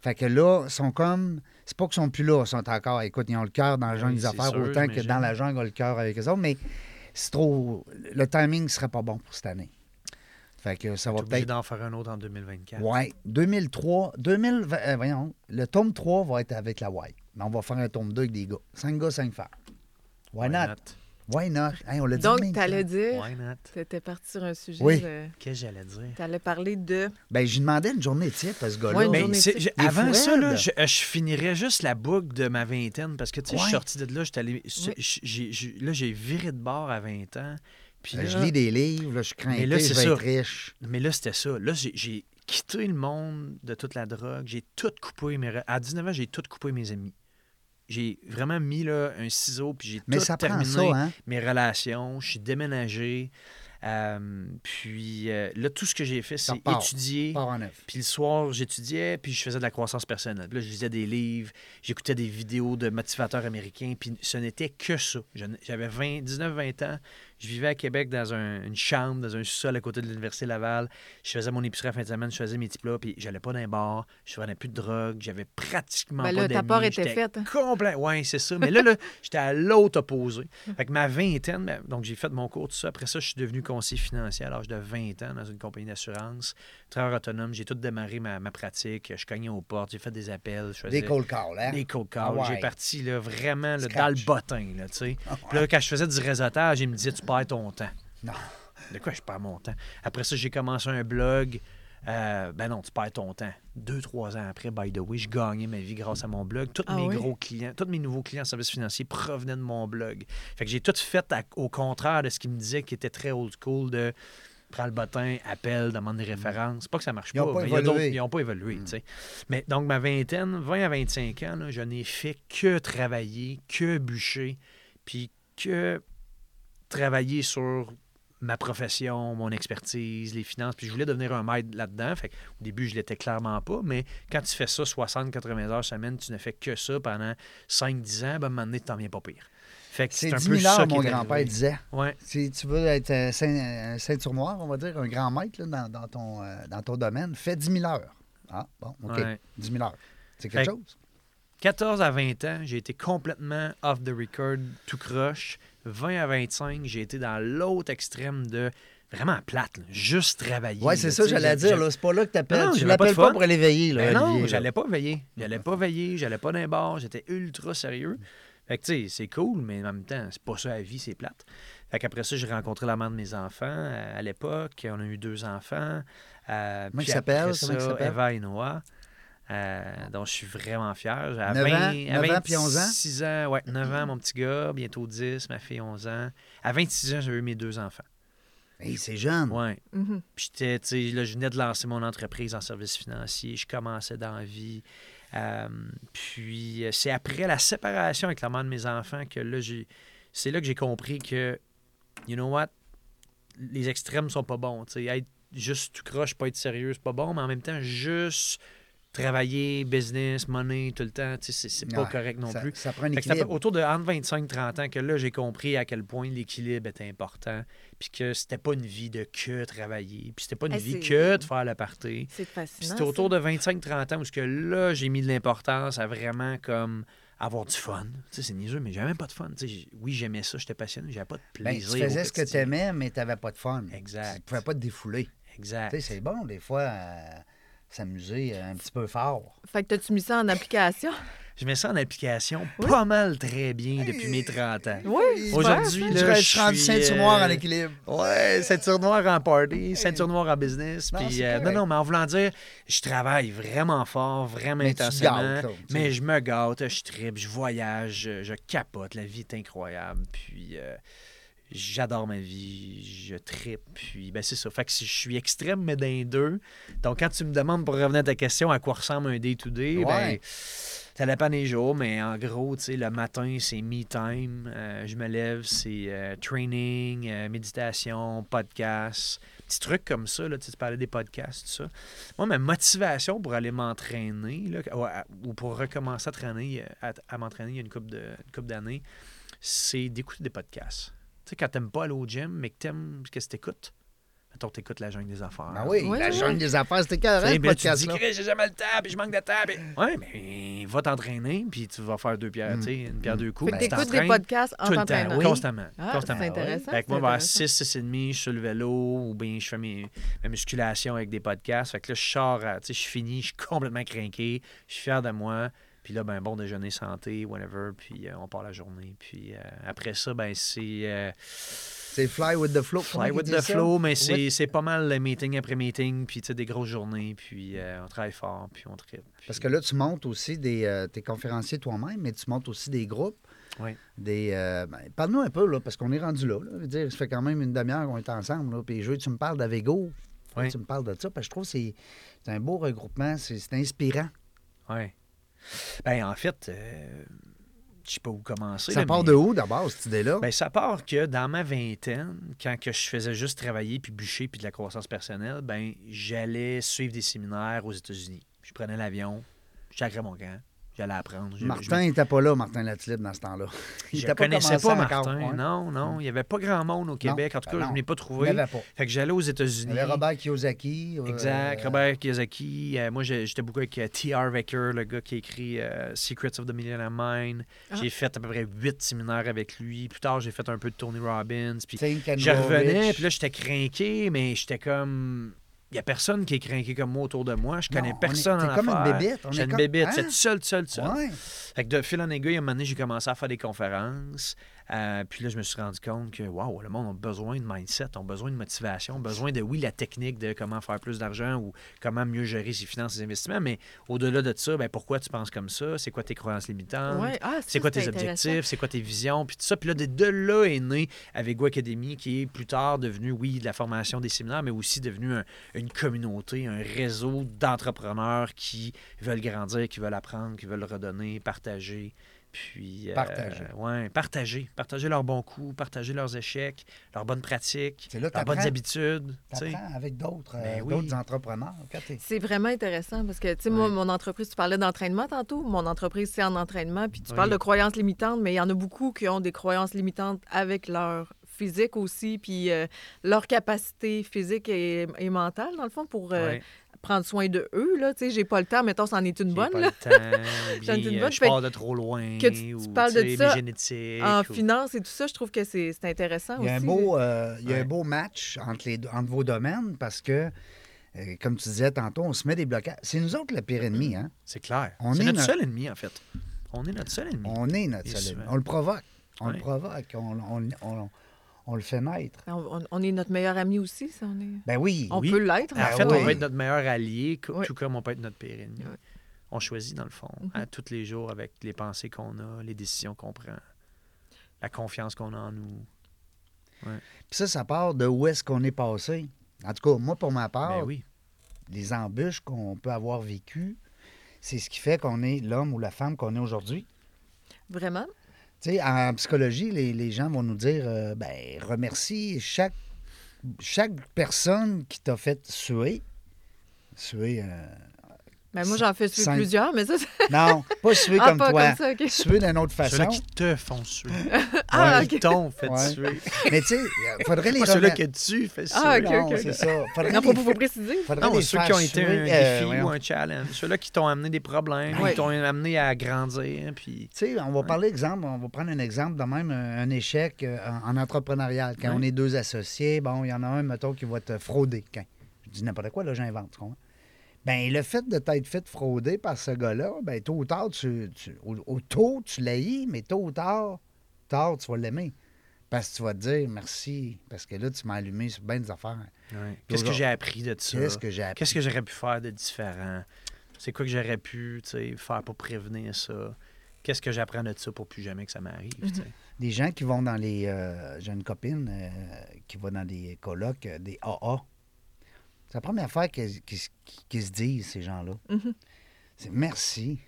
Fait que là, ils sont comme. C'est pas qu'ils sont plus là, ils sont encore. Écoute, ils ont le cœur dans la jungle Oui, des affaires sûr, autant que dans la jungle, ils ont le cœur avec eux autres, mais c'est trop. Le timing ne serait pas bon pour cette année. Fait que ça va peut-être. d'en faire un autre en 2024. Ouais, 2003, 2020, euh, voyons, le tome 3 va être avec la Y. Mais on va faire un tome 2 avec des gars. 5 gars, 5 femmes. Why, Why not? not? Why not? Hey, on l'a dit Donc, même tu allais dire, Why not? tu étais parti sur un sujet. Oui. Tu Qu'est-ce que j'allais dire? allais parler de. Ben, j'ai demandé une journée type à ce gars-là. Ouais, une Ben, avant ça, là, je, euh, je finirais juste la boucle de ma vingtaine parce que tu sais, je suis Ouais. sorti de là, j'étais allé- Oui. là, j'ai viré de bord à 20 ans. Puis Euh, là- je lis des livres, là, je crains Mais là, je c'est vais être riche. Mais là, c'était ça. Là, j'ai- j'ai quitté le monde de toute la drogue. J'ai tout coupé. Mes... re- À 19 ans, j'ai tout coupé mes amis. J'ai vraiment mis là, un ciseau, puis j'ai tout ça terminé ça, hein? mes relations. Je suis déménagé. Euh, puis euh, là, tout ce que j'ai fait, c'est étudier. Puis le soir, j'étudiais, puis je faisais de la croissance personnelle. Puis là, je lisais des livres, j'écoutais des vidéos de motivateurs américains, puis ce n'était que ça. J'avais 20 19-20 ans, je vivais à Québec dans un- une chambre, dans un sous-sol à côté de l'Université Laval. Je faisais mon épicerie à la fin de semaine, je faisais mes petits plats, puis j'allais pas dans un bar, je prenais plus de drogue, j'avais pratiquement Ben pas là, ta d'amis. part était hein. Complet, ouais, c'est ça. Mais là, là j'étais à l'autre opposé. Fait que ma vingtaine, ben, donc j'ai fait mon cours, tout ça. Après ça, je suis devenu conseiller financier à l'âge de 20 ans dans une compagnie d'assurance. Travailleur autonome, j'ai tout démarré ma, ma pratique. Je cognais aux portes, j'ai fait des appels. Je faisais Des cold calls, hein? des cold calls. Ah ouais. J'ai parti là, vraiment là, dans le bottin. Là, tu sais. Puis là, quand je faisais du réseautage, il me disait Tu perds ton temps. Non. De quoi je perds mon temps? Après ça, j'ai commencé un blog. Euh, ben non, tu perds ton temps. Deux, trois ans après, by the way, je gagnais ma vie grâce à mon blog. Tous Ah mes oui? gros clients, tous mes nouveaux clients en services financiers provenaient de mon blog. Fait que j'ai tout fait à- au contraire de ce qu'il me disait qui était très old school de prends le bottin, appelle, demande des références. C'est pas que ça marche Ils pas, pas mais ils n'ont pas évolué. sais. Mais donc, ma vingtaine, 20 à 25 ans, là, je n'ai fait que travailler, que bûcher, puis que travailler sur ma profession, mon expertise, les finances. Puis je voulais devenir un maître là-dedans. Fait au début, je l'étais clairement pas. Mais quand tu fais ça 60-80 heures semaine, tu ne fais que ça pendant 5-10 ans, ben, à un moment donné, tu t'en viens pas pire. Fait que C'est un 10 peu 000 ça heures, mon grand-père disait. Ouais. Si tu veux être euh, ceint- un ceinture noire, on va dire, un grand maître là, dans, dans ton, euh, dans ton domaine, fais 10 000 heures. Ah, bon, OK. Ouais. 10 000 heures. C'est quelque Fait- chose. 14 à 20 ans, j'ai été complètement off the record, tout croche. 20 à 25, j'ai été dans l'autre extrême de vraiment plate, là. juste travailler. Ouais, c'est là, ça, j'allais j'a- dire. là, C'est pas là que t'appelles. Non, Tu pas l'appelles pas fun. pour aller veiller. Là, Ben non, Olivier, j'allais pas veiller. J'allais pas veiller, j'allais pas les bars, j'étais ultra sérieux. Fait que, tu sais, c'est cool, mais en même temps, c'est pas ça la vie, c'est plate. Fait qu'après ça, j'ai rencontré la mère de mes enfants euh, à l'époque. On a eu deux enfants. Euh, Comment puis il s'appelle? Eva et Noah. euh, dont je suis vraiment fier. À 9 ans, 20, à 9 ans puis 11 ans? 26 ans, ouais, 9 ans, mon petit gars, bientôt 10, ma fille 11 ans. À 26 ans, j'avais eu mes deux enfants. Hey, c'est jeune. Ouais. Mhm. Puis j'étais, tu sais, là, je venais de lancer mon entreprise en services financiers. Je commençais dans la vie. Euh, puis euh, c'est après la séparation avec la mère de mes enfants que là. C'est là que j'ai compris que, you know what, les extrêmes sont pas bons. Tu sais, être juste tout croche, pas être sérieux, c'est pas bon, mais en même temps, juste travailler, business, money, tout le temps, tu sais, c'est, c'est pas Ouais, correct non ça, plus. Ça prend un équilibre. autour de entre 25 et 30 ans que là, j'ai compris à quel point l'équilibre était important. Puis que c'était pas une vie de que travailler. Puis c'était pas une Eh, vie c'est- que de faire le party. C'est Puis fascinant. c'était autour de 25-30 ans où ce que là, j'ai mis de l'importance à vraiment comme avoir du fun. Tu sais, c'est niaiseux, mais j'avais même pas de fun. Tu sais, j'ai- oui, j'aimais ça, j'étais passionné, j'avais pas de Ben, plaisir. tu faisais ce que tu aimais, mais tu n'avais pas de fun. Exact. Tu ne pouvais pas te défouler. Exact. Tu sais, c'est bon, des fois, euh, s'amuser un petit peu fort. Fait que t'as-tu mis ça en application? Je mets ça en application Oui. pas mal très bien depuis mes 30 ans. Oui. Aujourd'hui, Je là, je suis rendu ceinture noire en euh, équilibre. Ouais, ceinture noire en party, ceinture noire en business. Non, Puis, euh, non, non, mais en voulant dire, je travaille vraiment fort, vraiment Mais intensément. gâtes, mais je me gâte, je tripe, je voyage, je, je capote. La vie est incroyable. Puis, euh, j'adore ma vie, je tripe. Puis, ben, c'est ça. Fait que je suis extrême, mais d'un deux. Donc, quand tu me demandes, pour revenir à ta question, à quoi ressemble un day-to-day, ben, Ouais. ça dépend des jours, mais en gros, tu sais, le matin, c'est me time. Euh, je me lève, c'est euh, training, euh, méditation, podcast. Petits trucs comme ça, là, tu parlais des podcasts, tout ça. Moi, ma motivation pour aller m'entraîner, ou, pour recommencer à, traîner, à, à m'entraîner il y a une couple de- une couple d'années, c'est d'écouter des podcasts. Tu sais, quand t'aimes pas aller au gym, mais que t'aimes ce que tu écoutes, mettons, t'écoutes la jungle des affaires. Ben oui, Oui, la oui, jungle des affaires, c'était carré, là, tu te dis, j'ai jamais le temps, puis je manque de temps. Puis... Ouais, mais va t'entraîner, puis tu vas faire deux pierres, Mm. tu sais, une pierre Mm. deux coups. Fait que t'écoutes des podcasts en t'entraînant. Oui. constamment. Ah, constamment. c'est intéressant. Fait que moi, vers intéressant. 6, 6 et demi, je suis sur le vélo ou bien je fais mes, ma musculation avec des podcasts. Fait que là, je sors, à- tu sais, je finis, je suis complètement craqué, je suis fier de moi. Puis là, ben, bon déjeuner santé, whatever. Puis euh, on part la journée. Puis euh, après ça, ben, c'est euh, C'est Fly with the Flow. fly with the ça? flow, mais c'est With- c'est pas mal le meeting après meeting. Puis tu sais, des grosses journées. Puis euh, on travaille fort, puis on tripe. Parce que là, tu montes aussi des. Euh, t'es conférencier toi-même, mais tu montes aussi des groupes. Oui. Des. euh, ben, Parle-nous un peu, là, parce qu'on est rendu là. là. Je veux dire, ça fait quand même une demi-heure qu'on est ensemble. Là, puis je veux que tu me parles d'Avego. Oui. Tu me parles de ça, parce que je trouve que c'est c'est un beau regroupement. C'est c'est inspirant. Ouais. Ben, en fait, euh, je sais pas où commencer. Ça là, part mais- de où, d'abord, cette idée-là? Ben, ça part que dans ma vingtaine, quand que je faisais juste travailler puis bûcher puis de la croissance personnelle, ben j'allais suivre des séminaires aux États-Unis. Je prenais l'avion, je chacrais mon camp, j'allais apprendre. Martin n'était pas là, Martin Latulippe, dans ce temps-là. Il je était connaissais pas encore, Martin. ouais. Non, non, il n'y avait pas grand monde au Québec. en tout ben cas, je n'ai pas Il trouvé. n'y avait pas. Fait que j'allais aux Il y États-Unis. avait Robert Kiyosaki. euh, Exact, Robert Kiyosaki. Euh, moi, j'étais beaucoup avec euh, T.R. Wecker, le gars qui a écrit euh, Secrets of the Millionaire Mind. Ah. J'ai fait à peu près huit séminaires avec lui. Plus tard, j'ai fait un peu de Tony Robbins. Puis je revenais, puis là, j'étais craqué, mais j'étais comme. Il n'y a personne qui est craqué comme moi autour de moi. Je connais Non, personne en comme une bébête, J'ai une comme- bébête. Hein? C'est tout seul, tout seul, tout seul. Ouais. Fait que de fil en aiguille, à un moment donné, j'ai commencé à faire des conférences. Euh, puis là, je me suis rendu compte que, waouh, le monde a besoin de mindset, ont besoin de motivation, besoin de, oui, la technique de comment faire plus d'argent ou comment mieux gérer ses finances, ses investissements. Mais au-delà de ça, ben, pourquoi tu penses comme ça? C'est quoi tes croyances limitantes? Ouais. Ah, C'est quoi tes objectifs? C'est quoi tes visions? Puis tout ça. Puis là, de, de là est né avec Go Academy, qui est plus tard devenu, oui, de la formation des séminaires, mais aussi devenu un- une communauté, un réseau d'entrepreneurs qui veulent grandir, qui veulent apprendre, qui veulent redonner, partager. Puis, euh, Partager. ouais, partager. Partager leurs bons coups, partager leurs échecs, leurs bonnes pratiques, là leurs bonnes habitudes. avec d'autres euh, Ben oui. entrepreneurs. C'est vraiment intéressant parce que, tu sais, moi, mon entreprise, tu parlais d'entraînement tantôt. Mon entreprise, c'est en entraînement. Puis tu Oui. parles de croyances limitantes, mais il y en a beaucoup qui ont des croyances limitantes avec leur physique aussi, puis euh, leur capacité physique et, et mentale, dans le fond, pour euh, Ouais. Prendre soin de eux. Là, tu sais, j'ai pas le temps, mettons, c'en est une bonne. pas Là. le temps, une euh, bonne. je pars de trop loin. que tu- parles de ça. En ou- finance et tout ça, je trouve que c'est c'est intéressant Il y a, un aussi. beau, euh, il y a Ouais. un beau match entre, les, entre vos domaines parce que, euh, comme tu disais tantôt, on se met des blocages. C'est nous autres le pire ennemi. Hein? C'est clair. On C'est est notre notre- seul ennemi, en fait. On est notre seul ennemi. On est notre Et seul ennemi. On le provoque. On le provoque. On, on- on- on le fait naître. On, on- on est notre meilleur ami aussi, ça. On, est... Ben oui. on Oui. peut l'être. En Ah fait, oui. on peut être notre meilleur allié, Oui. tout comme on peut être notre pire ennemi. On choisit, dans le fond, Mhm. à tous les jours, avec les pensées qu'on a, les décisions qu'on prend, la confiance qu'on a en nous. Puis ça, ça part de où est-ce qu'on est passé. En tout cas, moi, pour ma part, Ben oui. les embûches qu'on peut avoir vécues, c'est ce qui fait qu'on est l'homme ou la femme qu'on est aujourd'hui. Vraiment? En psychologie, les, les gens vont nous dire euh, ben, remercie chaque, chaque personne qui t'a fait suer. Suer. euh, Ben, moi, j'en fais Cinq. plusieurs, mais ça, c'est non, pas suer ah, comme pas toi. comme ça. Suer d'une autre façon. Ceux-là qui te font suer. Ah, Qui OK. t'ont fait Ouais. suer. Mais tu sais, il faudrait les Pas ceux-là que tu fais suer. Ah, OK, Non, OK, c'est ça. Faudrait Non, les faut, fa- faut préciser. faudrait Non, les ceux faire qui ont été un suer, défi euh, ou un challenge. Ceux-là qui t'ont amené des problèmes, Ouais. qui t'ont amené à grandir. Puis... Tu sais, on va parler exemple, on va prendre un exemple de même, un, échec euh, en, en entrepreneurial. Quand Ouais. on est deux associés, bon, il y en a un, mettons, qui va te frauder. Quand, je dis n'importe quoi, là, j'invente, tu comprends? Ben, le fait de t'être fait frauder par ce gars-là, ben, tôt ou tard, tu, tu- au, au tôt, tu l'haïs, mais tôt ou tard, tard, tu vas l'aimer. Parce que tu vas te dire merci, parce que là, tu m'as allumé sur bien des affaires. Ouais. Qu'est-ce que j'ai appris de ça? Qu'est-ce que j'ai appris? Qu'est-ce que j'aurais pu faire de différent? C'est quoi que j'aurais pu faire pour prévenir ça? Qu'est-ce que j'apprends de ça pour plus jamais que ça m'arrive? sais? Des gens qui vont dans les. euh, J'ai une copine euh, qui va dans des colloques, euh, des AA. C'est la première fois qu'ils qu'ils se- disent, ces gens-là. Mhm. C'est merci.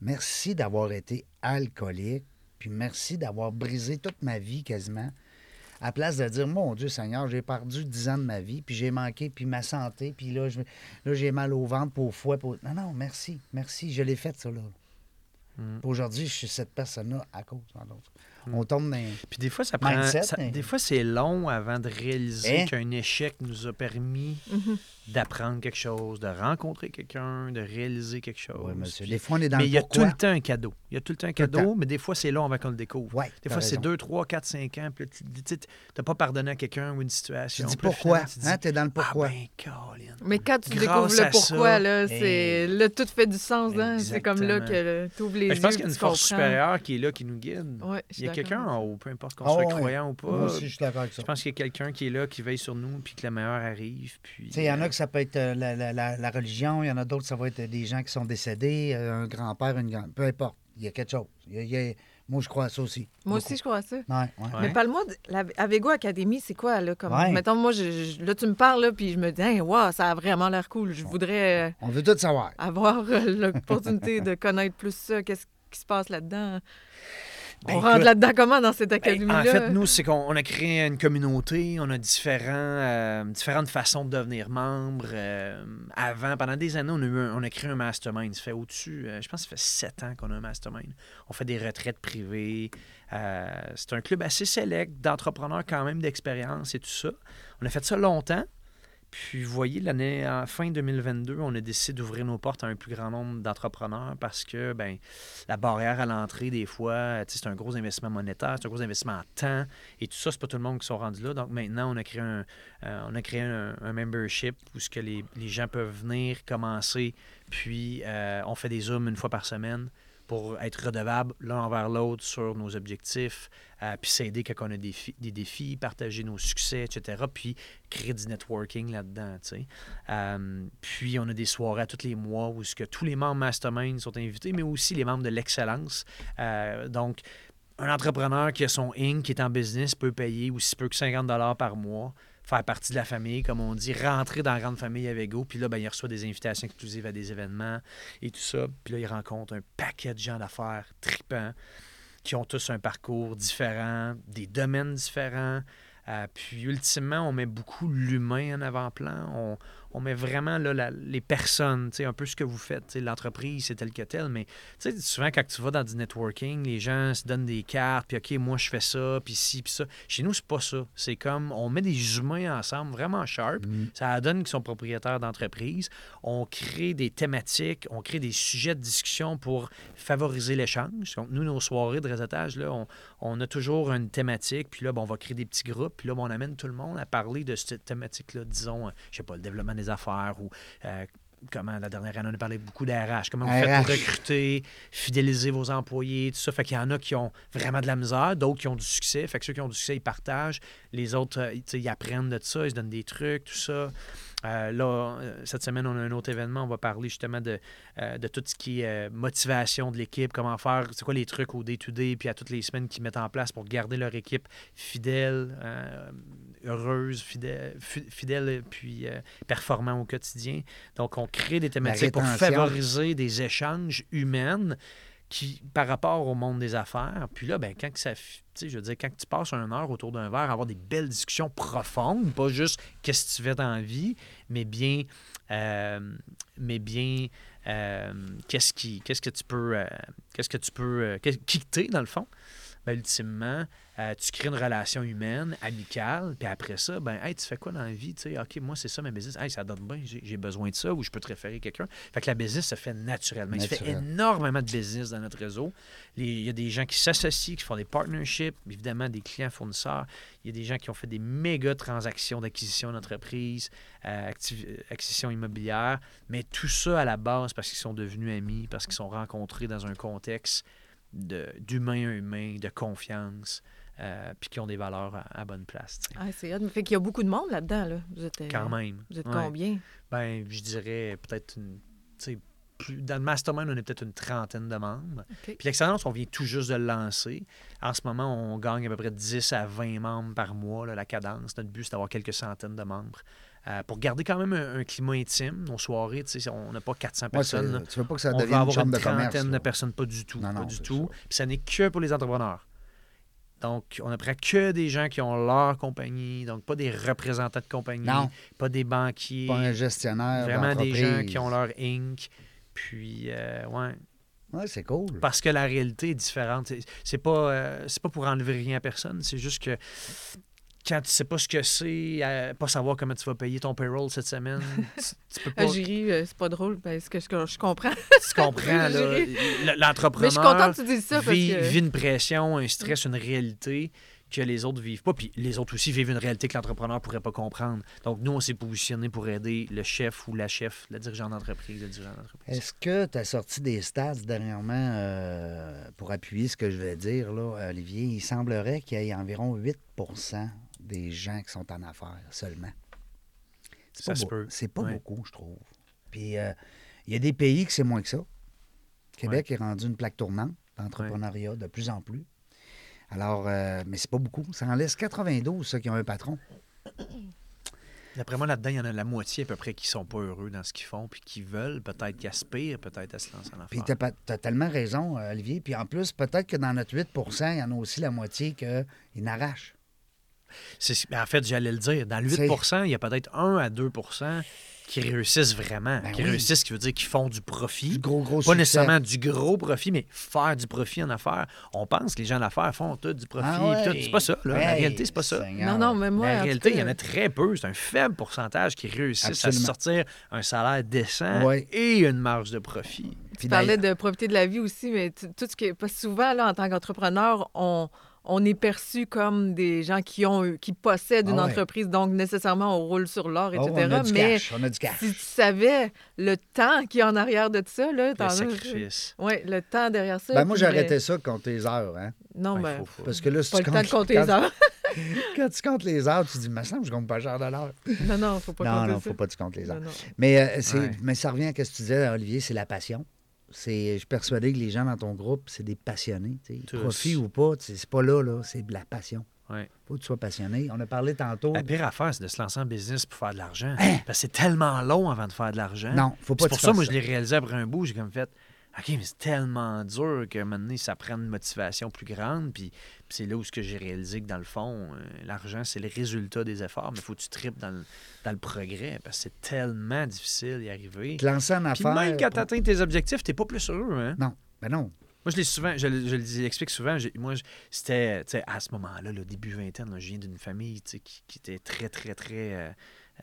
Merci d'avoir été alcoolique, puis merci d'avoir brisé toute ma vie quasiment. À place de dire, mon Dieu Seigneur, j'ai perdu 10 ans de ma vie, puis j'ai manqué, puis ma santé, puis là, je- là, j'ai mal au ventre, au foie. au- Non, non, merci, merci, je l'ai fait, ça, là. Mm. Puis Aujourd'hui, je suis cette personne-là à cause, entre autres. On tombe dans... Puis des fois, ça prend. Mindset, ça- mais- Des fois, c'est long avant de réaliser Hein? qu'un échec nous a permis Mhm. D'apprendre quelque chose, de rencontrer quelqu'un, de réaliser quelque chose. Oui, monsieur. Des fois, on est dans mais le il y a pourquoi. tout le temps un cadeau. Il y a tout le temps un cadeau, temps. mais des fois, c'est long avant qu'on le découvre. Ouais, Des fois, c'est raison. 2, 3, 4, 5 ans, puis là, tu n'as pas pardonné à quelqu'un ou une Tu situation. dis puis là, pourquoi. tu dis, Hein, t'es dans le pourquoi. Ah ben, Colin. Mais quand tu Grâce découvres le pourquoi, ça, là, là, tout fait du sens. Hein? C'est comme là que tu ouvres les Ben, yeux. je pense qu'il y a une tu force comprends. supérieure qui est là, qui nous guide. Ouais, Il y a quelqu'un en haut, peu importe qu'on Ah soit ouais. croyant ou pas. Moi aussi, je suis d'accord avec ça. Je pense qu'il y a quelqu'un qui est là, qui veille sur nous, puis que le meilleur arrive. Puis, Tu sais, il y en euh, a que ça peut être euh, la, la- la- la religion, il y en a d'autres, ça va être des gens qui sont décédés, euh, un grand-père, une grand Peu importe. Il y a quelque chose. Il y a- il y a- Moi, je crois à ça aussi. Moi Beaucoup. aussi, je crois à ça. Ouais, ouais. Ouais. Mais parle-moi de la Avego Academy, c'est quoi, là? Comme, Ouais. Mettons, moi, je, je- là, tu me parles, là, puis je me dis, hey, wow, ça a vraiment l'air cool. Je voudrais euh, On veut tout savoir. avoir l'opportunité de connaître plus ça. Qu'est-ce qui se passe là-dedans? Ben, On rentre là-dedans comment dans cette Ben, académie-là? en fait, nous, c'est qu'on on a créé une communauté, on a différents, euh, différentes façons de devenir membre. euh, avant, pendant des années, on a, eu un- on a créé un mastermind. Ça fait au-dessus, euh, je pense que ça fait sept ans qu'on a un mastermind. On fait des retraites privées. c'est un club assez sélect d'entrepreneurs quand même d'expérience et tout ça. On a fait ça longtemps. Puis, vous voyez, l'année en fin 2022, on a décidé d'ouvrir nos portes à un plus grand nombre d'entrepreneurs parce que ben, la barrière à l'entrée, des fois, c'est un gros investissement monétaire, c'est un gros investissement en temps. Et tout ça, c'est pas tout le monde qui sont rendus là. Donc maintenant, on a créé un, euh, on a créé un, un membership où ce que les, les gens peuvent venir commencer. Puis, euh, on fait des Zooms une fois par semaine pour être redevables l'un envers l'autre sur nos objectifs, euh, puis s'aider quand on a des, fi- des défis, partager nos succès, etc. Puis créer du networking là-dedans. Euh, puis on a des soirées tous les mois où que tous les membres Mastermind sont invités, mais aussi les membres de l'excellence. Euh, donc, un entrepreneur qui a son Inc., qui est en business, peut payer aussi peu que 50 par mois, faire partie de la famille, comme on dit, rentrer dans la grande famille avec Go. Puis là, ben, il reçoit des invitations exclusives à des événements et tout ça. Puis là, il rencontre un paquet de gens d'affaires tripants qui ont tous un parcours différent, des domaines différents. Euh, puis ultimement, on met beaucoup l'humain en avant-plan. On met vraiment là, la- les personnes, un peu ce que vous faites. L'entreprise, c'est tel que tel, mais souvent, quand tu vas dans du networking, les gens se donnent des cartes, puis OK, moi, je fais ça, puis ci, puis ça. Chez nous, c'est pas ça. C'est comme, on met des humains ensemble, vraiment sharp. Ça donne qu'ils sont propriétaires d'entreprise. On crée des thématiques, on crée des sujets de discussion pour favoriser l'échange. Donc, nous, nos soirées de réseautage, là, on, on a toujours une thématique, puis là, ben, on va créer des petits groupes, puis là, ben, on amène tout le monde à parler de cette thématique-là, disons, euh, je sais pas, le développement des affaires ou euh, comment la dernière année, on a parlé beaucoup d'RH, comment vous faites pour recruter, fidéliser vos employés, tout ça. Fait qu'il y en a qui ont vraiment de la misère, d'autres qui ont du succès. Fait que ceux qui ont du succès, ils partagent. Les autres, euh, ils apprennent de ça, ils se donnent des trucs, tout ça. Euh, là, euh, cette semaine, on a un autre événement. On va parler justement de, euh, de tout ce qui est euh, motivation de l'équipe, comment faire, c'est quoi les trucs au day-to-day, puis à toutes les semaines qu'ils mettent en place pour garder leur équipe fidèle, heureuse, fidèle, fi- fidèle puis performant au quotidien. Donc, on crée des thématiques pour favoriser des échanges humains qui, par rapport au monde des affaires. Puis là, ben, quand que ça, je veux dire, quand tu passes une heure autour d'un verre, avoir des belles discussions profondes, pas juste qu'est-ce que tu fais dans la vie, mais bien, euh, bien, euh, qu'est-ce qui, qu'est-ce que tu peux, euh, qu'est-ce que tu peux, qu'est- qui t'es dans le fond. Ben, ultimement, euh, tu crées une relation humaine, amicale, puis après ça, ben, hey, tu fais quoi dans la vie? Tu sais, OK, moi, c'est ça ma business. Hey, ça donne bien, j'ai besoin de ça, ou je peux te référer quelqu'un. Fait que la business se fait naturellement. Il se fait Naturel. énormément de business dans notre réseau. Il y a des gens qui s'associent, qui font des partnerships, évidemment, des clients fournisseurs. Il y a des gens qui ont fait des méga transactions d'acquisition d'entreprise, euh, euh, acquisition immobilière, mais tout ça à la base parce qu'ils sont devenus amis, parce qu'ils sont rencontrés dans un contexte d'humain à humain, de confiance, euh, puis qui ont des valeurs à, à bonne place. Ah, c'est. Fait qu'il y a beaucoup de monde là-dedans. Là. Vous êtes, euh, Quand même. Vous êtes Ouais. combien? Ben, je dirais peut-être une. plus- Dans le mastermind, on est peut-être une trentaine de membres. OK. Puis l'excellence, on vient tout juste de le lancer. En ce moment, on gagne à peu près 10 à 20 membres par mois, là, la cadence. Notre but, c'est d'avoir quelques centaines de membres. Euh, pour garder quand même un, un climat intime, nos soirées, tu sais, on n'a pas 400 Ouais, personnes. tu veux pas que ça on devienne une avoir une de commerce. trentaine de là. personnes, pas du tout. Non, non, pas du tout. Puis ça n'est que pour les entrepreneurs. Donc, on ne prend que des gens qui ont leur compagnie, donc pas des représentants de compagnie, Non. pas des banquiers, Pas un gestionnaire vraiment des gens qui ont leur Inc. Puis, euh, ouais, Ouais, c'est cool. parce que la réalité est différente. C'est- C'est pas, euh, c'est pas pour enlever rien à personne, c'est juste que quand tu sais pas ce que c'est, euh, pas savoir comment tu vas payer ton payroll cette semaine, tu, tu peux pas. Ah, j'ai ri, euh, c'est pas drôle, parce que je, je comprends. tu comprends, là, l'entrepreneur. Mais je suis contente que tu dises ça, parce vit, que... vit une pression, un stress, une réalité que les autres vivent pas. Puis les autres aussi vivent une réalité que l'entrepreneur pourrait pas comprendre. Donc nous, on s'est positionné pour aider le chef ou la chef, le dirigeant d'entreprise, le dirigeant d'entreprise. Est-ce que tu as sorti des stats dernièrement euh, pour appuyer ce que je vais dire, là, Olivier? Il semblerait qu'il y ait environ 8 des gens qui sont en affaires seulement. C'est pas beau-. C'est pas Ouais. beaucoup, je trouve. Puis euh, il y a des pays que c'est moins que ça. Québec est rendu une plaque tournante d'entrepreneuriat de plus en plus. Alors, euh, mais c'est pas beaucoup. Ça en laisse 92, ceux qui ont un patron. D'après moi, là-dedans, il y en a la moitié à peu près qui sont pas heureux dans ce qu'ils font, puis qui veulent, peut-être qui aspirent, peut-être à se lancer en Puis affaires. tu as, tellement raison, euh, Olivier. Puis en plus, peut-être que dans notre 8% il y en a aussi la moitié qui n'arrachent. C'est- en fait, j'allais le dire, dans le 8 il y a peut-être 1 à 2% qui réussissent vraiment. Ben qui oui. réussissent, ce qui veut dire qu'ils font du profit. Du gros, gros Pas succès. nécessairement du gros profit, mais faire du profit en affaires. On pense que les gens d'affaires font tout du profit. Ah ouais. C'est pas ça. Là. la Hey, réalité, c'est pas ça. Seigneur. Non, non, mais moi, en la réalité, il y en a très peu. C'est un faible pourcentage qui réussissent à sortir un salaire décent Ouais. et une marge de profit. Tu parlais de profiter de la vie aussi, mais tout ce qui est... Parce que souvent, là, en tant qu'entrepreneur, on, on est perçu comme des gens qui ont eu- qui possèdent une Ah ouais. entreprise, donc nécessairement on roule sur l'or, Oh, etc. on a du mais cash, on a du cash. si tu savais le temps qui est en arrière de ça, là, Le sacrifice. Oui, le temps derrière ça. Ben, moi, le- arrêté ça de compter les heures. Hein? Non, Ouais, ben, faut- faut- Parce que là, si pas tu le temps de comptes- compter quand, les heures. quand tu comptes les heures, tu dis, me semble que je compte pas cher de l'heure. non, non, faut pas Non, compter non, ça. faut pas que tu comptes les heures. Non, non. Mais, euh, Ouais. mais ça revient à ce que tu disais, Olivier, c'est la passion. C'est, je suis persuadé que les gens dans ton groupe, c'est des passionnés. Profit ou pas, c'est pas là, là, c'est de la passion. Ouais. faut que tu sois passionné. On a parlé tantôt. La pire affaire, c'est de se lancer en business pour faire de l'argent. Parce que c'est tellement long avant de faire de l'argent. Hein? Non, faut pas C'est que pour ça, moi, fasses je l'ai réalisé après un bout. J'ai comme fait OK, mais c'est tellement dur qu'à un moment donné, ça prend une motivation plus grande. Puis, puis c'est là où ce que j'ai réalisé que dans le fond, euh, l'argent, c'est le résultat des efforts, mais il faut que tu tripes dans le, dans le progrès parce que c'est tellement difficile d'y arriver. Te lancer en affaires. même quand tu atteins tes objectifs, t'es pas plus heureux. Hein? Non, ben non. Moi, je l'ai souvent, je, je le dis- explique souvent. j'ai- Moi, je- c'était, tu sais, à ce moment-là, le début vingtaine, là, je viens d'une famille, tu sais, qui, qui était très, très, très, euh,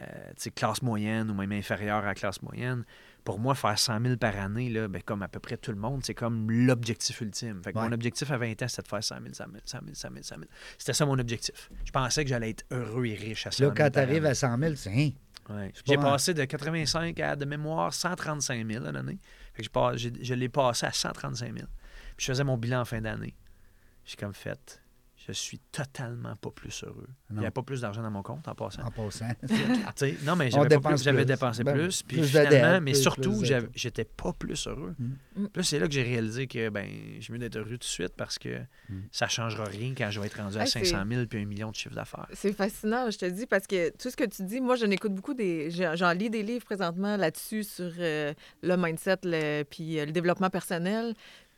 euh, tu sais, classe moyenne ou même inférieure à la classe moyenne. Pour moi, faire 100 000 par année, là, ben, comme à peu près tout le monde, c'est comme l'objectif ultime. Fait que Ouais. mon objectif à 20 ans, c'était de faire 100 000, 100 000, 100 000, 100 000, 100 000. C'était ça mon objectif. Je pensais que j'allais être heureux et riche à 100 Là, 000 quand tu arrives année. à 100 000, tu sais, hein, Ouais. C'est J'ai pas passé de 85 à, de mémoire, 135 000 l'année. Fait que je l'ai passé à 135 000. Puis je faisais mon bilan en fin d'année. J'ai comme fait, je suis totalement pas plus heureux. Il n'y avait pas plus d'argent dans mon compte en passant. en passant. Non, mais j'avais, plus- j'avais dépensé Ben, plus. Puis plus finalement, mais plus- surtout, plus de- j'avais- j'étais pas plus heureux. Mm. Mm. Puis là, c'est là que j'ai réalisé que ben, j'ai mieux d'être heureux tout de suite parce que Mm. ça changera rien quand je vais être rendu à Hey, c'est- 500 000 puis un million de chiffre d'affaires. C'est fascinant, je te dis, parce que tout ce que tu dis, moi, je n'écoute beaucoup des. j'en- J'en lis des livres présentement là-dessus sur euh, le mindset, le, puis euh, le développement personnel.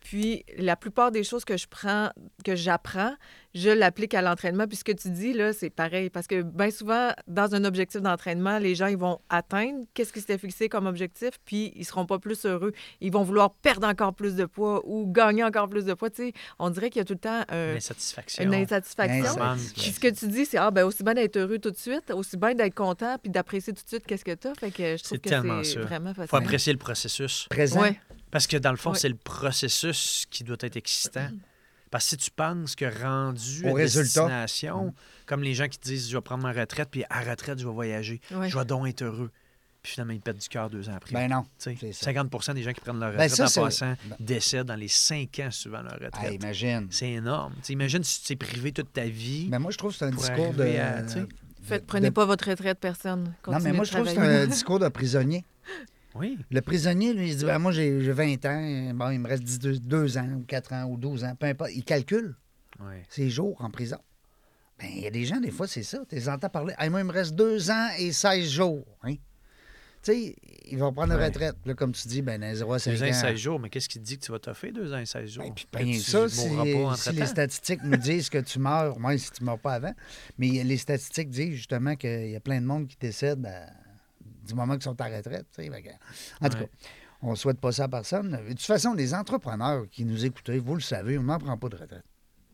Puis la plupart des choses que je prends, que j'apprends, je l'applique à l'entraînement. Puis ce que tu dis, là, c'est pareil. Parce que bien souvent, dans un objectif d'entraînement, les gens, ils vont atteindre qu'est-ce qui s'était fixé comme objectif, puis ils seront pas plus heureux. Ils vont vouloir perdre encore plus de poids ou gagner encore plus de poids. Tu sais, on dirait qu'il y a tout le temps un- L'insatisfaction. une insatisfaction. Insatisfaction. Puis ce que tu dis, c'est ah ben aussi bien d'être heureux tout de suite, aussi bien d'être content puis d'apprécier tout de suite qu'est-ce que tu as. Fait que je trouve C'est que c'est vraiment faut facile. apprécier le processus. Présent. Ouais. Parce que dans le fond, Ouais. c'est le processus qui doit être excitant. Parce que si tu penses que rendu Au à résultat. destination, comme les gens qui disent je vais prendre ma retraite, puis à retraite, je vais voyager, Ouais. je vais donc être heureux. Puis finalement, ils perdent du cœur deux ans après. Ben non. Tu sais, c'est ça. 50% des gens qui prennent leur Ben retraite ça, en passant ben- décèdent dans les 5 ans suivant leur retraite. Ah, imagine. c'est énorme. Imagine si tu t'es privé toute ta vie. Mais moi, je trouve que c'est un discours de. à, Faites, prenez de- pas votre retraite, personne. Non, mais moi, je trouve que c'est un discours de prisonnier. Oui. Le prisonnier, lui, il dit ben, Moi, j'ai j'ai 20 ans, bon, il me reste 2 ans, ou 4 ans, ou 12 ans, peu importe. Il calcule ses jours en prison. Ben, il y a des gens, des fois, c'est ça. Tu les entends parler. Moi, il me reste 2 ans et 16 jours. Hein? Tu sais, ils vont prendre la Ouais. retraite. Puis Là, comme tu dis, ben, dans 0 à 5 2 ans et ans. 16 jours, mais qu'est-ce qui te dit que tu vas t'offrir 2 ans et 16 jours? Ben, puis ben, tu ça, si, si les statistiques nous disent que tu meurs, moins si tu ne meurs pas avant, mais les statistiques disent justement qu'il y a plein de monde qui décèdent à- du moment qu'ils sont à la retraite. En tout Ouais. cas, on ne souhaite pas ça à personne. De toute façon, les entrepreneurs qui nous écoutent, vous le savez, on n'en prend pas de retraite.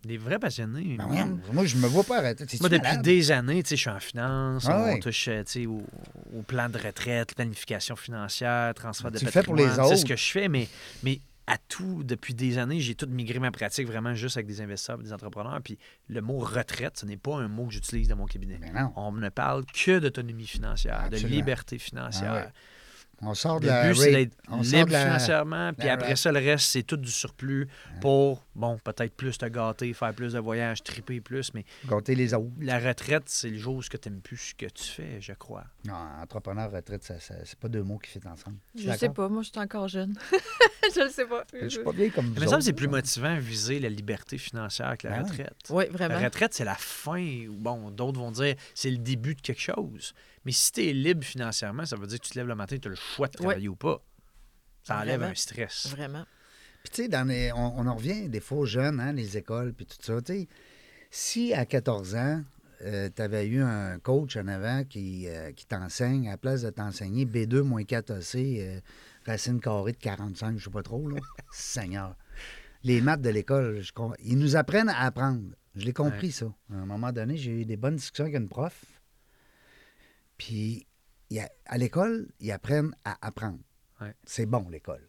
Des vrais passionnés. Ben moi, je me vois pas arrêter. Moi, depuis des années, je suis en finance, Ah on touche euh, au, au plan de retraite, planification financière, transfert de Tu le fais pour les patrimoine. C'est ce que je fais, mais, mais à tout, depuis des années, j'ai tout migré ma pratique vraiment juste avec des investisseurs des entrepreneurs. Puis le mot retraite, ce n'est pas un mot que j'utilise dans mon cabinet. Ben. On ne parle que d'autonomie financière, Absolument. de liberté financière. Ah ouais. On sort de Le la but, c'est d'être libre la- financièrement, puis la après rate. ça, le reste, c'est tout du surplus pour, bon, peut-être plus te gâter, faire plus de voyages, triper plus, mais gâter les autres. la retraite, c'est le jour où tu n'aimes plus ce que tu fais, je crois. Non, entrepreneur, retraite, ça, ça- c'est pas deux mots qui fit ensemble. Je sais pas, moi, je suis encore jeune. je le sais pas. Je suis pas vieille comme vous Mais ça, c'est plus motivant viser la liberté financière que la Ben oui. retraite. Oui, La vraiment. retraite, c'est la fin. ou Bon, d'autres vont dire c'est le début de quelque chose. Mais si tu es libre financièrement, ça veut dire que tu te lèves le matin, tu as le choix de travailler ou pas. Ça enlève Vraiment. un stress. Vraiment. Puis, tu sais, dans les- on, on en revient des fois aux jeunes, hein, les écoles, puis tout ça. Tu sais, si à 14 ans, tu avais eu un coach en avant qui, euh, qui t'enseigne, à la place de t'enseigner B2 moins 4 AC, euh, racine carrée de 45, je sais pas trop, là. Seigneur. Les maths de l'école, ils nous apprennent à apprendre. Je l'ai compris, ça. À un moment donné, j'ai eu des bonnes discussions avec une prof. Puis, il y a- à l'école, ils apprennent à apprendre. Ouais. C'est bon, l'école.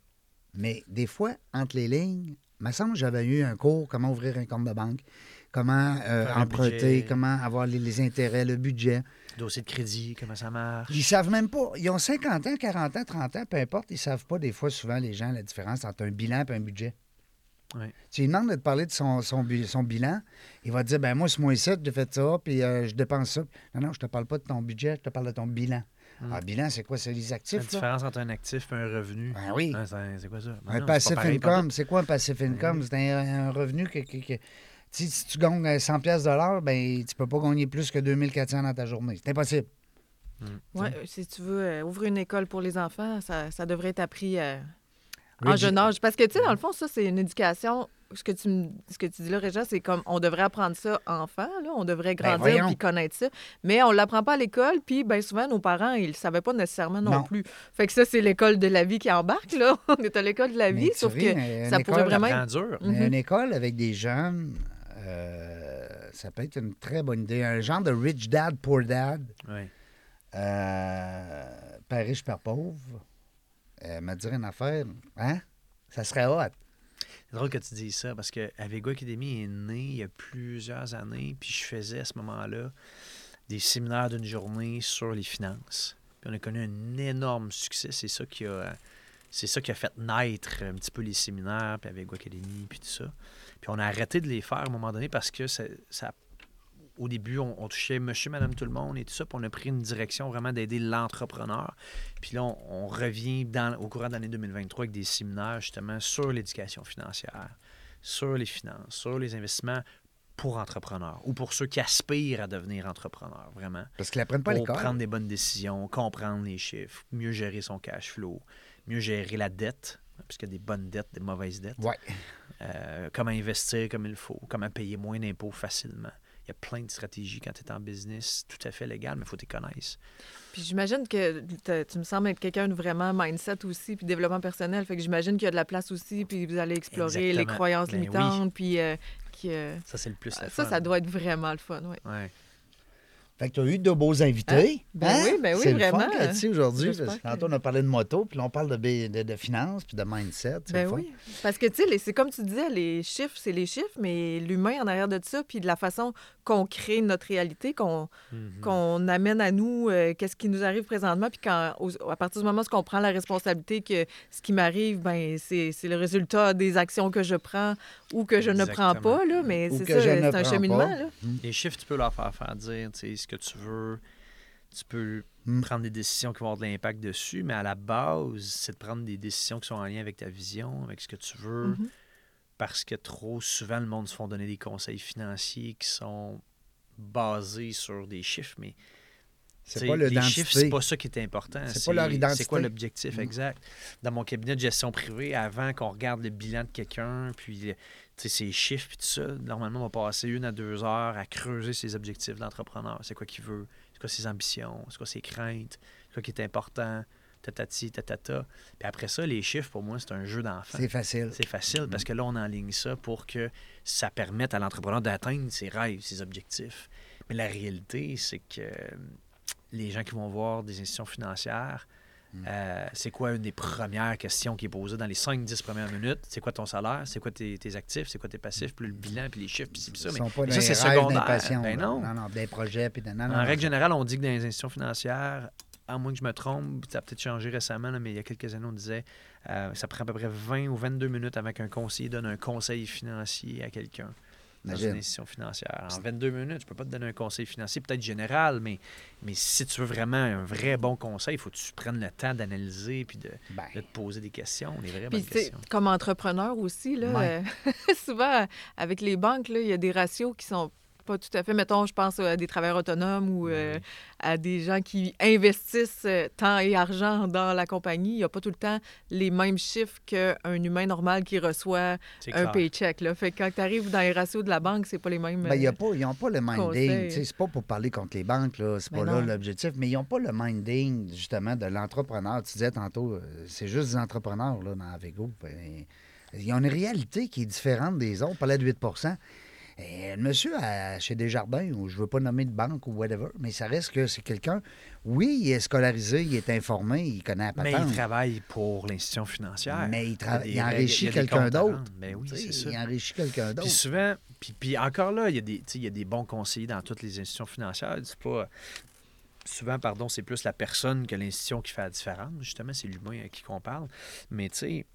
Mais des fois, entre les lignes, me semble j'avais eu un cours comment ouvrir un compte de banque, comment euh, emprunter, comment avoir les, les intérêts, le budget. Dossier de crédit, comment ça marche? Ils savent même pas. Ils ont 50 ans, 40 ans, 30 ans, peu importe. Ils savent pas, des fois, souvent, les gens, la différence entre un bilan et un budget. Ouais. Tu lui demandes de te parler de son, son, bi- son bilan, il va te dire ben moi, ce mois-ci, j'ai fait ça, puis euh, je dépense ça. Non, non, je te parle pas de ton budget, je te parle de ton bilan. Mm. Ah, bilan, c'est quoi? C'est les La actifs, là? différence entre un actif et un revenu. Ben oui. Hein, c'est quoi ça? Ben Un non, passif income, c'est quoi un passif income? C'est un, un revenu que, que- que- si, si tu gagnes euh, 100 pièces de l'heure, ben tu peux pas gagner plus que 2400 dans ta journée. C'est impossible. Ouais, si tu veux euh, ouvrir une école pour les enfants, ça, ça devrait être appris euh, en jeune âge. Parce que, tu sais, dans le fond, ça, c'est une éducation. Ce que tu, me- ce que tu dis là, Régent, c'est comme on devrait apprendre ça enfant, là. on devrait Ben, grandir voyons. puis connaître ça. Mais on l'apprend pas à l'école, puis bien souvent, nos parents, ils le savaient pas nécessairement non, Non. plus. Fait que ça, c'est l'école de la vie qui embarque, là. On est à l'école de la vie, sauf ris, que ça pourrait vraiment être... dur. Mais Mhm. Une école avec des jeunes, euh, ça peut être une très bonne idée. Un genre de rich dad, poor dad, Ouais. euh, père riche, père pauvre. Euh, me dire une affaire, hein? Ça serait hot. C'est drôle que tu dises ça parce que Avego Academy est né il y a plusieurs années, puis je faisais à ce moment-là des séminaires d'une journée sur les finances. Puis on a connu un énorme succès. C'est ça qui a, c'est ça qui a fait naître un petit peu les séminaires, puis Avego Academy, puis tout ça. Puis on a arrêté de les faire à un moment donné parce que ça, ça- au début, on, on touchait monsieur, madame, tout le monde et tout ça, puis on a pris une direction vraiment d'aider l'entrepreneur. Puis là, on, on revient dans, au courant de l'année 2023 avec des séminaires justement sur l'éducation financière, sur les finances, sur les investissements pour entrepreneurs ou pour ceux qui aspirent à devenir entrepreneurs, vraiment. Parce qu'ils n'apprennent pas à l'école. prendre des bonnes décisions, comprendre les chiffres, mieux gérer son cash flow, mieux gérer la dette, puisqu'il y a des bonnes dettes, des mauvaises dettes. Ouais. Euh, comment investir comme il faut, comment payer moins d'impôts facilement. Il y a plein de stratégies quand tu es en business, tout à fait légal, mais il faut que tu connaisses. Puis j'imagine que tu me sembles être quelqu'un de vraiment mindset aussi, puis développement personnel. Fait que j'imagine qu'il y a de la place aussi, puis vous allez explorer les croyances Ben oui. limitantes, puis... euh, qui, euh, Ça, c'est le plus le ça, fun. ça doit être vraiment le fun, oui. Ouais. Fait que tu as eu de beaux invités. Hein? Ben oui, ben oui, C'est le vraiment. fun là-dessus aujourd'hui. Que Tantôt, on a parlé de moto, puis là, on parle de, de, de finances, puis de mindset. C'est Ben oui. Parce que, tu sais, c'est comme tu disais, les chiffres, c'est les chiffres, mais l'humain en arrière de ça, puis de la façon qu'on crée notre réalité, qu'on Mhm. qu'on amène à nous, euh, qu'est-ce qui nous arrive présentement, puis quand, au- à partir du moment où on prend la responsabilité que ce qui m'arrive, ben c'est c'est le résultat des actions que je prends ou que je ne prends pas, là, mais c'est ça, c'est un cheminement, pas. là. Les chiffres, tu peux leur faire faire dire tu sais, ce que tu veux. Tu peux Mm. prendre des décisions qui vont avoir de l'impact dessus, mais à la base, c'est de prendre des décisions qui sont en lien avec ta vision, avec ce que tu veux. Mhm. Parce que trop souvent, le monde se font donner des conseils financiers qui sont basés sur des chiffres, mais C'est pas les l'identité. chiffres, c'est pas ça qui est important. C'est pas leur C'est identité. quoi l'objectif Mm. exact? Dans mon cabinet de gestion privée, avant qu'on regarde le bilan de quelqu'un, puis ses chiffres, puis tout ça, normalement, on va passer une à deux heures à creuser ses objectifs d'entrepreneur. C'est quoi qu'il veut? C'est quoi ses ambitions? C'est quoi ses craintes? C'est quoi qui est important? Tatati, tatata. Puis après ça, les chiffres, pour moi, c'est un jeu d'enfant. C'est facile. C'est facile parce que là, on enligne ça pour que ça permette à l'entrepreneur d'atteindre ses rêves, ses objectifs. Mais la réalité, c'est que euh, les gens qui vont voir des institutions financières, euh, c'est quoi une des premières questions qui est posée dans les 5-10 premières minutes? C'est quoi ton salaire? C'est quoi tes, tes actifs? C'est quoi tes passifs? Puis le bilan, puis les chiffres, puis puis ça. Ils Mais sont pas mais dans ça, c'est secondaire. Ben non. Non, non, des projets. Puis de... non, non, En règle générale, on dit que dans les institutions financières, à moins que je me trompe, ça a peut-être changé récemment, là, mais il y a quelques années, on disait euh, ça prend à peu près 20 ou 22 minutes avant qu'un conseiller donne un conseil financier à quelqu'un dans une institution financière. En 22 minutes, je peux pas te donner un conseil financier, peut-être général, mais, mais si tu veux vraiment un vrai bon conseil, il faut que tu prennes le temps d'analyser puis de, Ben, de te poser des questions, des vraies Puis, bonnes questions. comme entrepreneur aussi, là, Ouais. euh, souvent, avec les banques, là, il y a des ratios qui sont pas tout à fait. Mettons, je pense à des travailleurs autonomes ou euh, à des gens qui investissent euh, temps et argent dans la compagnie. Il n'y a pas tout le temps les mêmes chiffres qu'un humain normal qui reçoit un clair. paycheck. Là. Fait que quand tu arrives dans les ratios de la banque, c'est pas les mêmes. ben, il y a euh, pas, ils n'ont pas le minding. C'est pas pour parler contre les banques, là. C'est Mais pas là l'objectif. Mais ils n'ont pas le minding, justement, de l'entrepreneur. Tu disais tantôt, c'est juste des entrepreneurs, là, dans Avego. Ben, Ils ont une réalité qui est différente des autres. On parlait de 8 et le monsieur à- chez Desjardins, ou je veux pas nommer de banque ou whatever, mais ça reste que c'est quelqu'un, oui, il est scolarisé, il est informé, il connaît la Mais patente. il travaille pour l'institution financière. Mais il, tra- enrichit quelqu'un d'autre. Ben oui, c'est ça. Il enrichit quelqu'un Puis d'autre. souvent, puis, puis encore là, il y, a des, il y a des bons conseillers dans toutes les institutions financières. C'est pas. Souvent, pardon, c'est plus la personne que l'institution qui fait la différence. Justement, c'est l'humain à qui qu'on parle. Mais tu sais,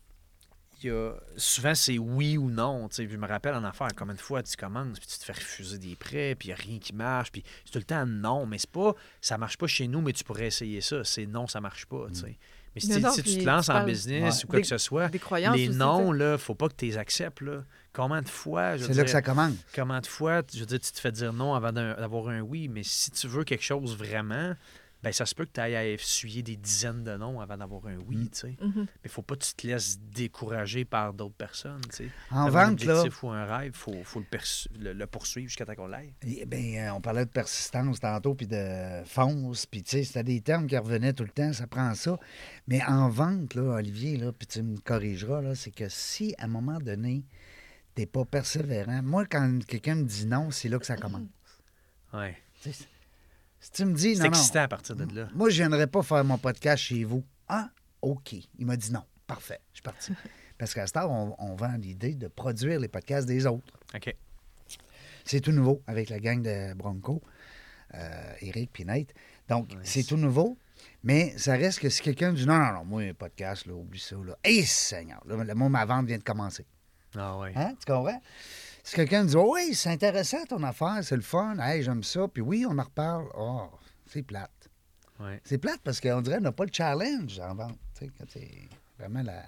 y a, souvent, c'est oui ou non. Tu sais, je me rappelle en affaires, combien de fois tu commences, puis tu te fais refuser des prêts, puis il n'y a rien qui marche, puis c'est tout le temps non. Mais c'est pas, ça marche pas chez nous, mais tu pourrais essayer ça. C'est non, ça marche pas. tu sais. Mais si, Mais non, si tu puis te lances tu en business Ouais. ou quoi Des- que ce soit, des croyances les noms, tu là, faut pas que tu les acceptes. Là. Combien de fois, je veux C'est là que ça commence. Comment de fois, je veux dire, tu te fais dire non avant d'avoir un oui, mais si tu veux quelque chose vraiment, ben ça se peut que tu ailles à essuyer des dizaines de noms avant d'avoir un oui, Mm. tu sais. Mhm. Mais faut pas que tu te laisses décourager par d'autres personnes, tu sais. En un vente, là, objectif ou un rêve, faut, faut le, persu- le- le poursuivre jusqu'à temps qu'on l'aille. eh ben, euh, on parlait de persistance tantôt, puis de fonce, puis tu sais, c'était des termes qui revenaient tout le temps, ça prend ça. Mais en vente, là, Olivier, là, puis tu me corrigeras, là, c'est que si, à un moment donné, t'es pas persévérant, moi, quand quelqu'un me dit non, c'est là que ça commence. Ouais. Si tu me dis non, non, à partir de là. moi, je viendrais pas faire mon podcast chez vous. Ah, OK. Il m'a dit non. Parfait. Je suis parti. Parce qu'à ce temps, on, on vend l'idée de produire les podcasts des autres. OK. C'est tout nouveau avec la gang de Bronco, euh, Eric puis Nate. Donc, c'est tout nouveau. Mais ça reste que si quelqu'un dit non, non, non, moi, un podcast, là, oublie ça. Là. Hé, Seigneur, là, le mot ma vente vient de commencer. Ah ouais. Hein? Tu comprends? Si quelqu'un dit oh, oui, c'est intéressant ton affaire, c'est le fun, hey, j'aime ça, puis oui, on en reparle, oh, c'est plate. Ouais. C'est plate parce qu'on dirait qu'on n'a pas le challenge en vente. Tu sais, quand c'est vraiment la,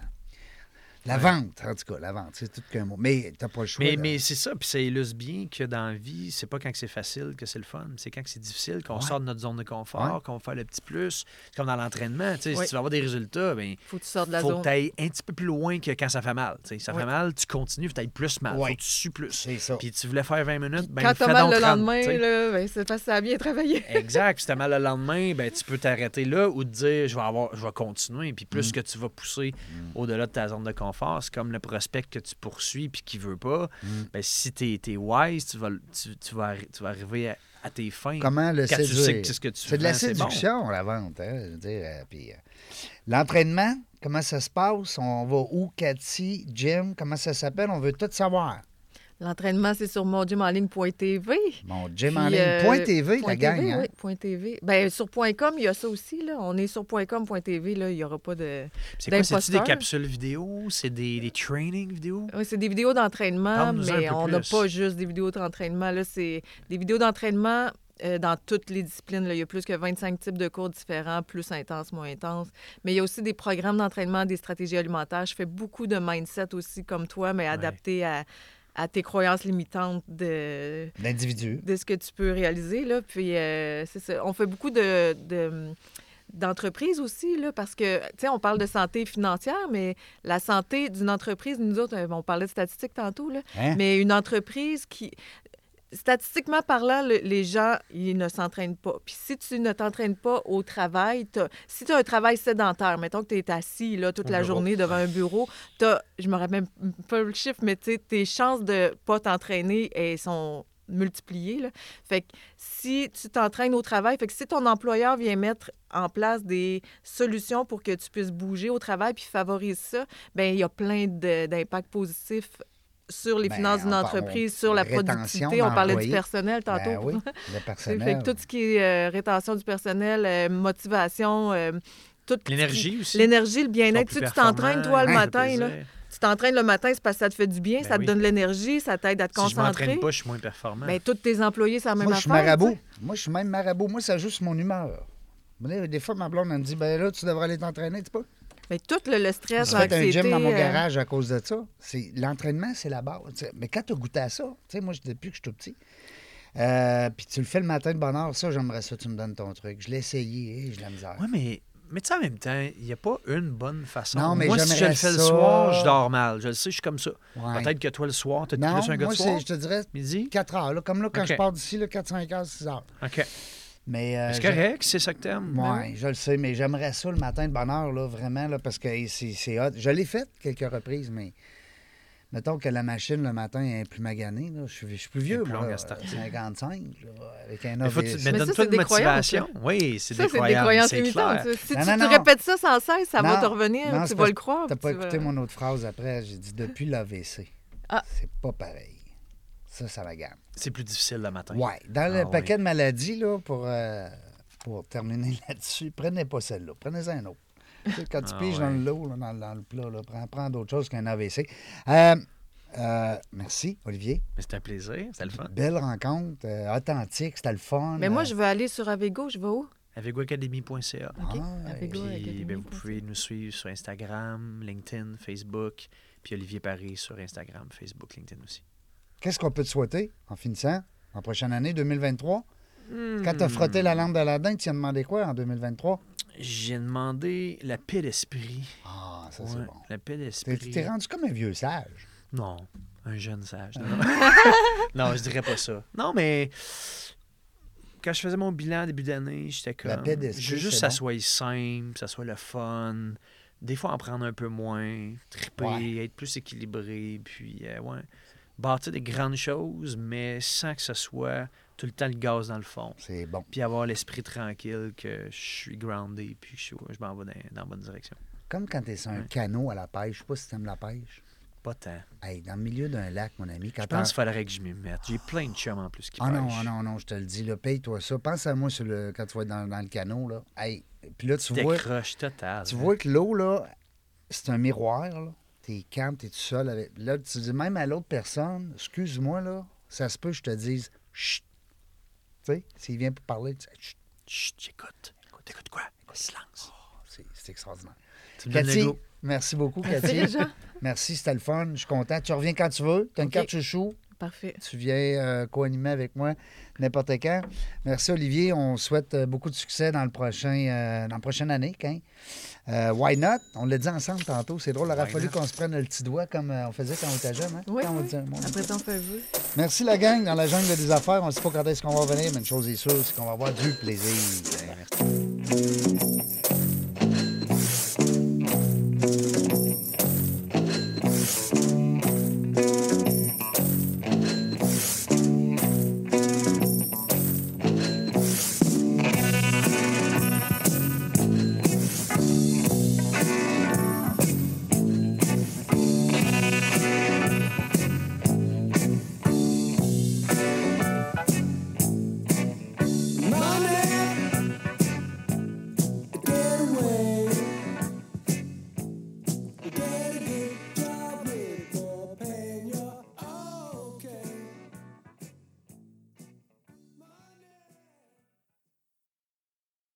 la vente, en tout cas, la vente, c'est tout qu'un mot. Mais tu n'as pas le choix. Mais, mais c'est ça, puis ça illustre bien que dans la vie, c'est pas quand c'est facile que c'est le fun. C'est quand c'est difficile qu'on Ouais. sort de notre zone de confort, Ouais. qu'on fait le petit plus. C'est comme dans l'entraînement. tu sais. Si tu veux avoir des résultats, ben Faut que tu sortes de la faut zone. que tu ailles un petit peu plus loin que quand ça fait mal. tu sais. Ça fait mal, tu continues, tu plus mal. Ouais. Faut que tu sues plus. C'est ça. Puis tu voulais faire 20 minutes, ben Quand fais t'as mal donc le 30, lendemain, là, ben, c'est parce que ça a bien travaillé. Exact. Si t'as mal le lendemain, ben, tu peux t'arrêter là ou te dire je vais avoir je vais continuer. Puis Mm. plus que tu vas pousser au-delà de ta zone de confort, c'est comme le prospect que tu poursuis puis qui veut pas. Mm. Ben, si t'es es wise, tu vas, tu, tu vas, tu vas arriver à, à tes fins. Comment le quand tu sais séduire? que c'est ce que tu C'est de la bon. séduction, la vente. Hein? Euh, euh, L'entraînement, comment ça se passe? On va où, Cathy, Jim? Comment ça s'appelle? On veut tout savoir. L'entraînement, c'est sur. Mon Jim en Puis, ligne. euh, Point TV, la Point gang. TV, hein? oui, point TV. Ben, sur .com, il y a ça aussi. Là. On est sur point .com, point .tv. Là, il n'y aura pas de... C'est quoi? C'est-tu des capsules vidéo? C'est des, des training vidéo? Oui, c'est des vidéos d'entraînement, mais on n'a pas juste des vidéos d'entraînement. Là, c'est des vidéos d'entraînement euh, dans toutes les disciplines. là. Il y a plus que 25 types de cours différents, plus intenses, moins intenses. Mais il y a aussi des programmes d'entraînement, des stratégies alimentaires. Je fais beaucoup de mindset aussi, comme toi, mais adapté à, à tes croyances limitantes de, L'individu. de ce que tu peux réaliser. Là. Puis, euh, c'est ça. On fait beaucoup de... de d'entreprise aussi, là, parce que, tu sais, on parle de santé financière, mais la santé d'une entreprise, nous autres, euh, on parlait de statistiques tantôt, là, Hein? mais une entreprise qui... Statistiquement parlant, le- les gens, ils ne s'entraînent pas. Puis si tu ne t'entraînes pas au travail, si tu as un travail sédentaire, mettons que tu es assis là, toute la bureau. journée devant un bureau, t'as, je me rappelle pas le chiffre, mais tes chances de pas t'entraîner, elles sont multipliées. là. Fait que si tu t'entraînes au travail, fait que si ton employeur vient mettre en place des solutions pour que tu puisses bouger au travail puis favorise ça, ben il y a plein d'impacts positifs sur les Ben, finances d'une entreprise, on- sur la productivité. On parlait du personnel tantôt. Ben oui, le personnel. fait que tout ce qui est euh, rétention du personnel, euh, motivation, euh, tout L'énergie aussi. L'énergie, le bien-être. Tu sais, tu t'entraînes, toi, le performants, matin. Là. Tu t'entraînes le matin, c'est parce que ça te fait du bien, Ben ça te oui. donne de l'énergie, ça t'aide à te Si je concentrer. m'entraîne pas, je suis moins performant. Ben, tous tes employés, c'est la même Moi, je suis marabout. Moi, je suis même marabout. Moi, ça joue sur mon humeur. Des fois, ma blonde, elle me dit, ben là, tu devrais aller t'entraîner, tu sais pas? Ben, tout le, le stress, J'ai fait un l'anxiété. gym dans mon euh, garage à cause de ça. C'est L'entraînement, c'est la base. Mais quand tu as goûté à ça, tu sais, moi, je- depuis que je suis tout petit, euh, puis tu le fais le matin de bonne heure, ça, j'aimerais ça, tu me donnes ton truc. Je l'ai essayé, et j'ai de la misère. Oui, mais, mais tu sais, en même temps, il n'y a pas une bonne façon. Non, mais Moi, si je le fais le soir, je dors mal. Je le sais, je suis comme ça. Ouais. Peut-être que toi, le soir, tu es non, plus un gars moi, de soir? je te dirais Midi? 4 heures. là. comme là, quand je pars d'ici, 4-5 heures, 6 heures. OK. Mais, euh, C'est correct, c'est ça que t'aimes. Oui, je le sais, mais j'aimerais ça le matin de bonne heure, là, vraiment, là, parce que c'est c'est hot. Je l'ai fait quelques reprises, mais mettons que la machine le matin est plus maganée. Là. Je, suis, je suis plus vieux, plus moi, longue là, à starter. 55, là, avec un tu AVC. mais Mais donne-toi de des croyances, motivation. Oui, c'est Ça, des c'est des croyances. limitantes. Si Non, tu non, te non. répètes ça sans cesse, ça va te revenir, non, tu vas le croire. T'as puis pas tu vas- écouté mon autre phrase après. J'ai dit depuis l'AVC. Ah. C'est pas pareil. Ça, ça la gamme. C'est plus difficile le matin. Ouais. Dans le Ah, paquet de maladies, là, pour, euh, pour terminer là-dessus, prenez pas celle-là. Prenez un autre. Quand tu Ah, piges dans ouais. le lot, là, dans, dans le plat, là, prends, prends d'autres choses qu'un AVC. Euh, euh, merci, Olivier. Mais c'était un plaisir, c'était le fun. Belle rencontre, euh, authentique, c'était le fun. Mais moi, euh, je veux aller sur Avego. Je vais où? Avegoacademy.ca. OK. Ah, Avego, Puis, ben, vous pouvez nous suivre sur Instagram, LinkedIn, Facebook, puis Olivier Paris sur Instagram, Facebook, LinkedIn aussi. Qu'est-ce qu'on peut te souhaiter en finissant en prochaine année 2023? Quand tu as frotté la lampe d'Aladin, tu as demandé quoi en 2023? J'ai demandé la paix d'esprit. Ah, ça, Ouais, c'est bon. La paix d'esprit. Tu t'es rendu comme un vieux sage. Non, un jeune sage. Non, non. Je dirais pas ça. Non, mais quand je faisais mon bilan début d'année, j'étais comme. La paix d'esprit, Je veux juste que ça bon. soit simple, que ça soit le fun. Des fois, en prendre un peu moins, triper, Ouais. être plus équilibré, puis, euh, ouais. Bâtir des grandes choses, mais sans que ce soit tout le temps le gaz dans le fond. C'est bon. Puis avoir l'esprit tranquille, que je suis groundé, puis je, je m'en vais dans, dans la bonne direction. Comme quand tu es sur un Ouais. canot à la pêche. Je sais pas si tu aimes la pêche. Pas tant. Hey, dans le milieu d'un lac, mon ami, quand Je pense qu'il faudrait que je m'y mette. J'ai plein de chums en plus qui Ah non, pêchent. ah non, non, je te le dis, là, paye-toi ça. Pense à moi sur le, quand tu vas être dans, dans le canot. Là. Hey, puis là, tu vois, Décroche total. tu vois que l'eau, là, c'est un miroir. Là. T'es calme, t'es tout seul. Avec... Là, tu dis même à l'autre personne, excuse-moi, là, ça se peut que je te dise, chut. Tu sais, s'il vient pour parler, tu sais, chut. Chut, j'écoute. Écoute, écoute quoi? Écoute, silence. C'est, c'est extraordinaire. Tu Cathy, merci beaucoup, Cathy. Merci, c'était le fun. Je suis content. Tu reviens quand tu veux. Tu as une carte chouchou. Parfait. Tu viens euh, co-animer avec moi n'importe quand. Merci, Olivier. On souhaite euh, beaucoup de succès dans, le prochain, euh, dans la prochaine année. Hein? Euh, why not? On l'a dit ensemble tantôt. C'est drôle. Il aurait fallu qu'on se prenne le petit doigt comme euh, on faisait quand on était jeune. Hein? Oui, Quand on Après ton feu. Merci, la gang. Dans la jungle des affaires, on ne sait pas quand est-ce qu'on va revenir, mais une chose est sûre, c'est qu'on va avoir du plaisir. Merci.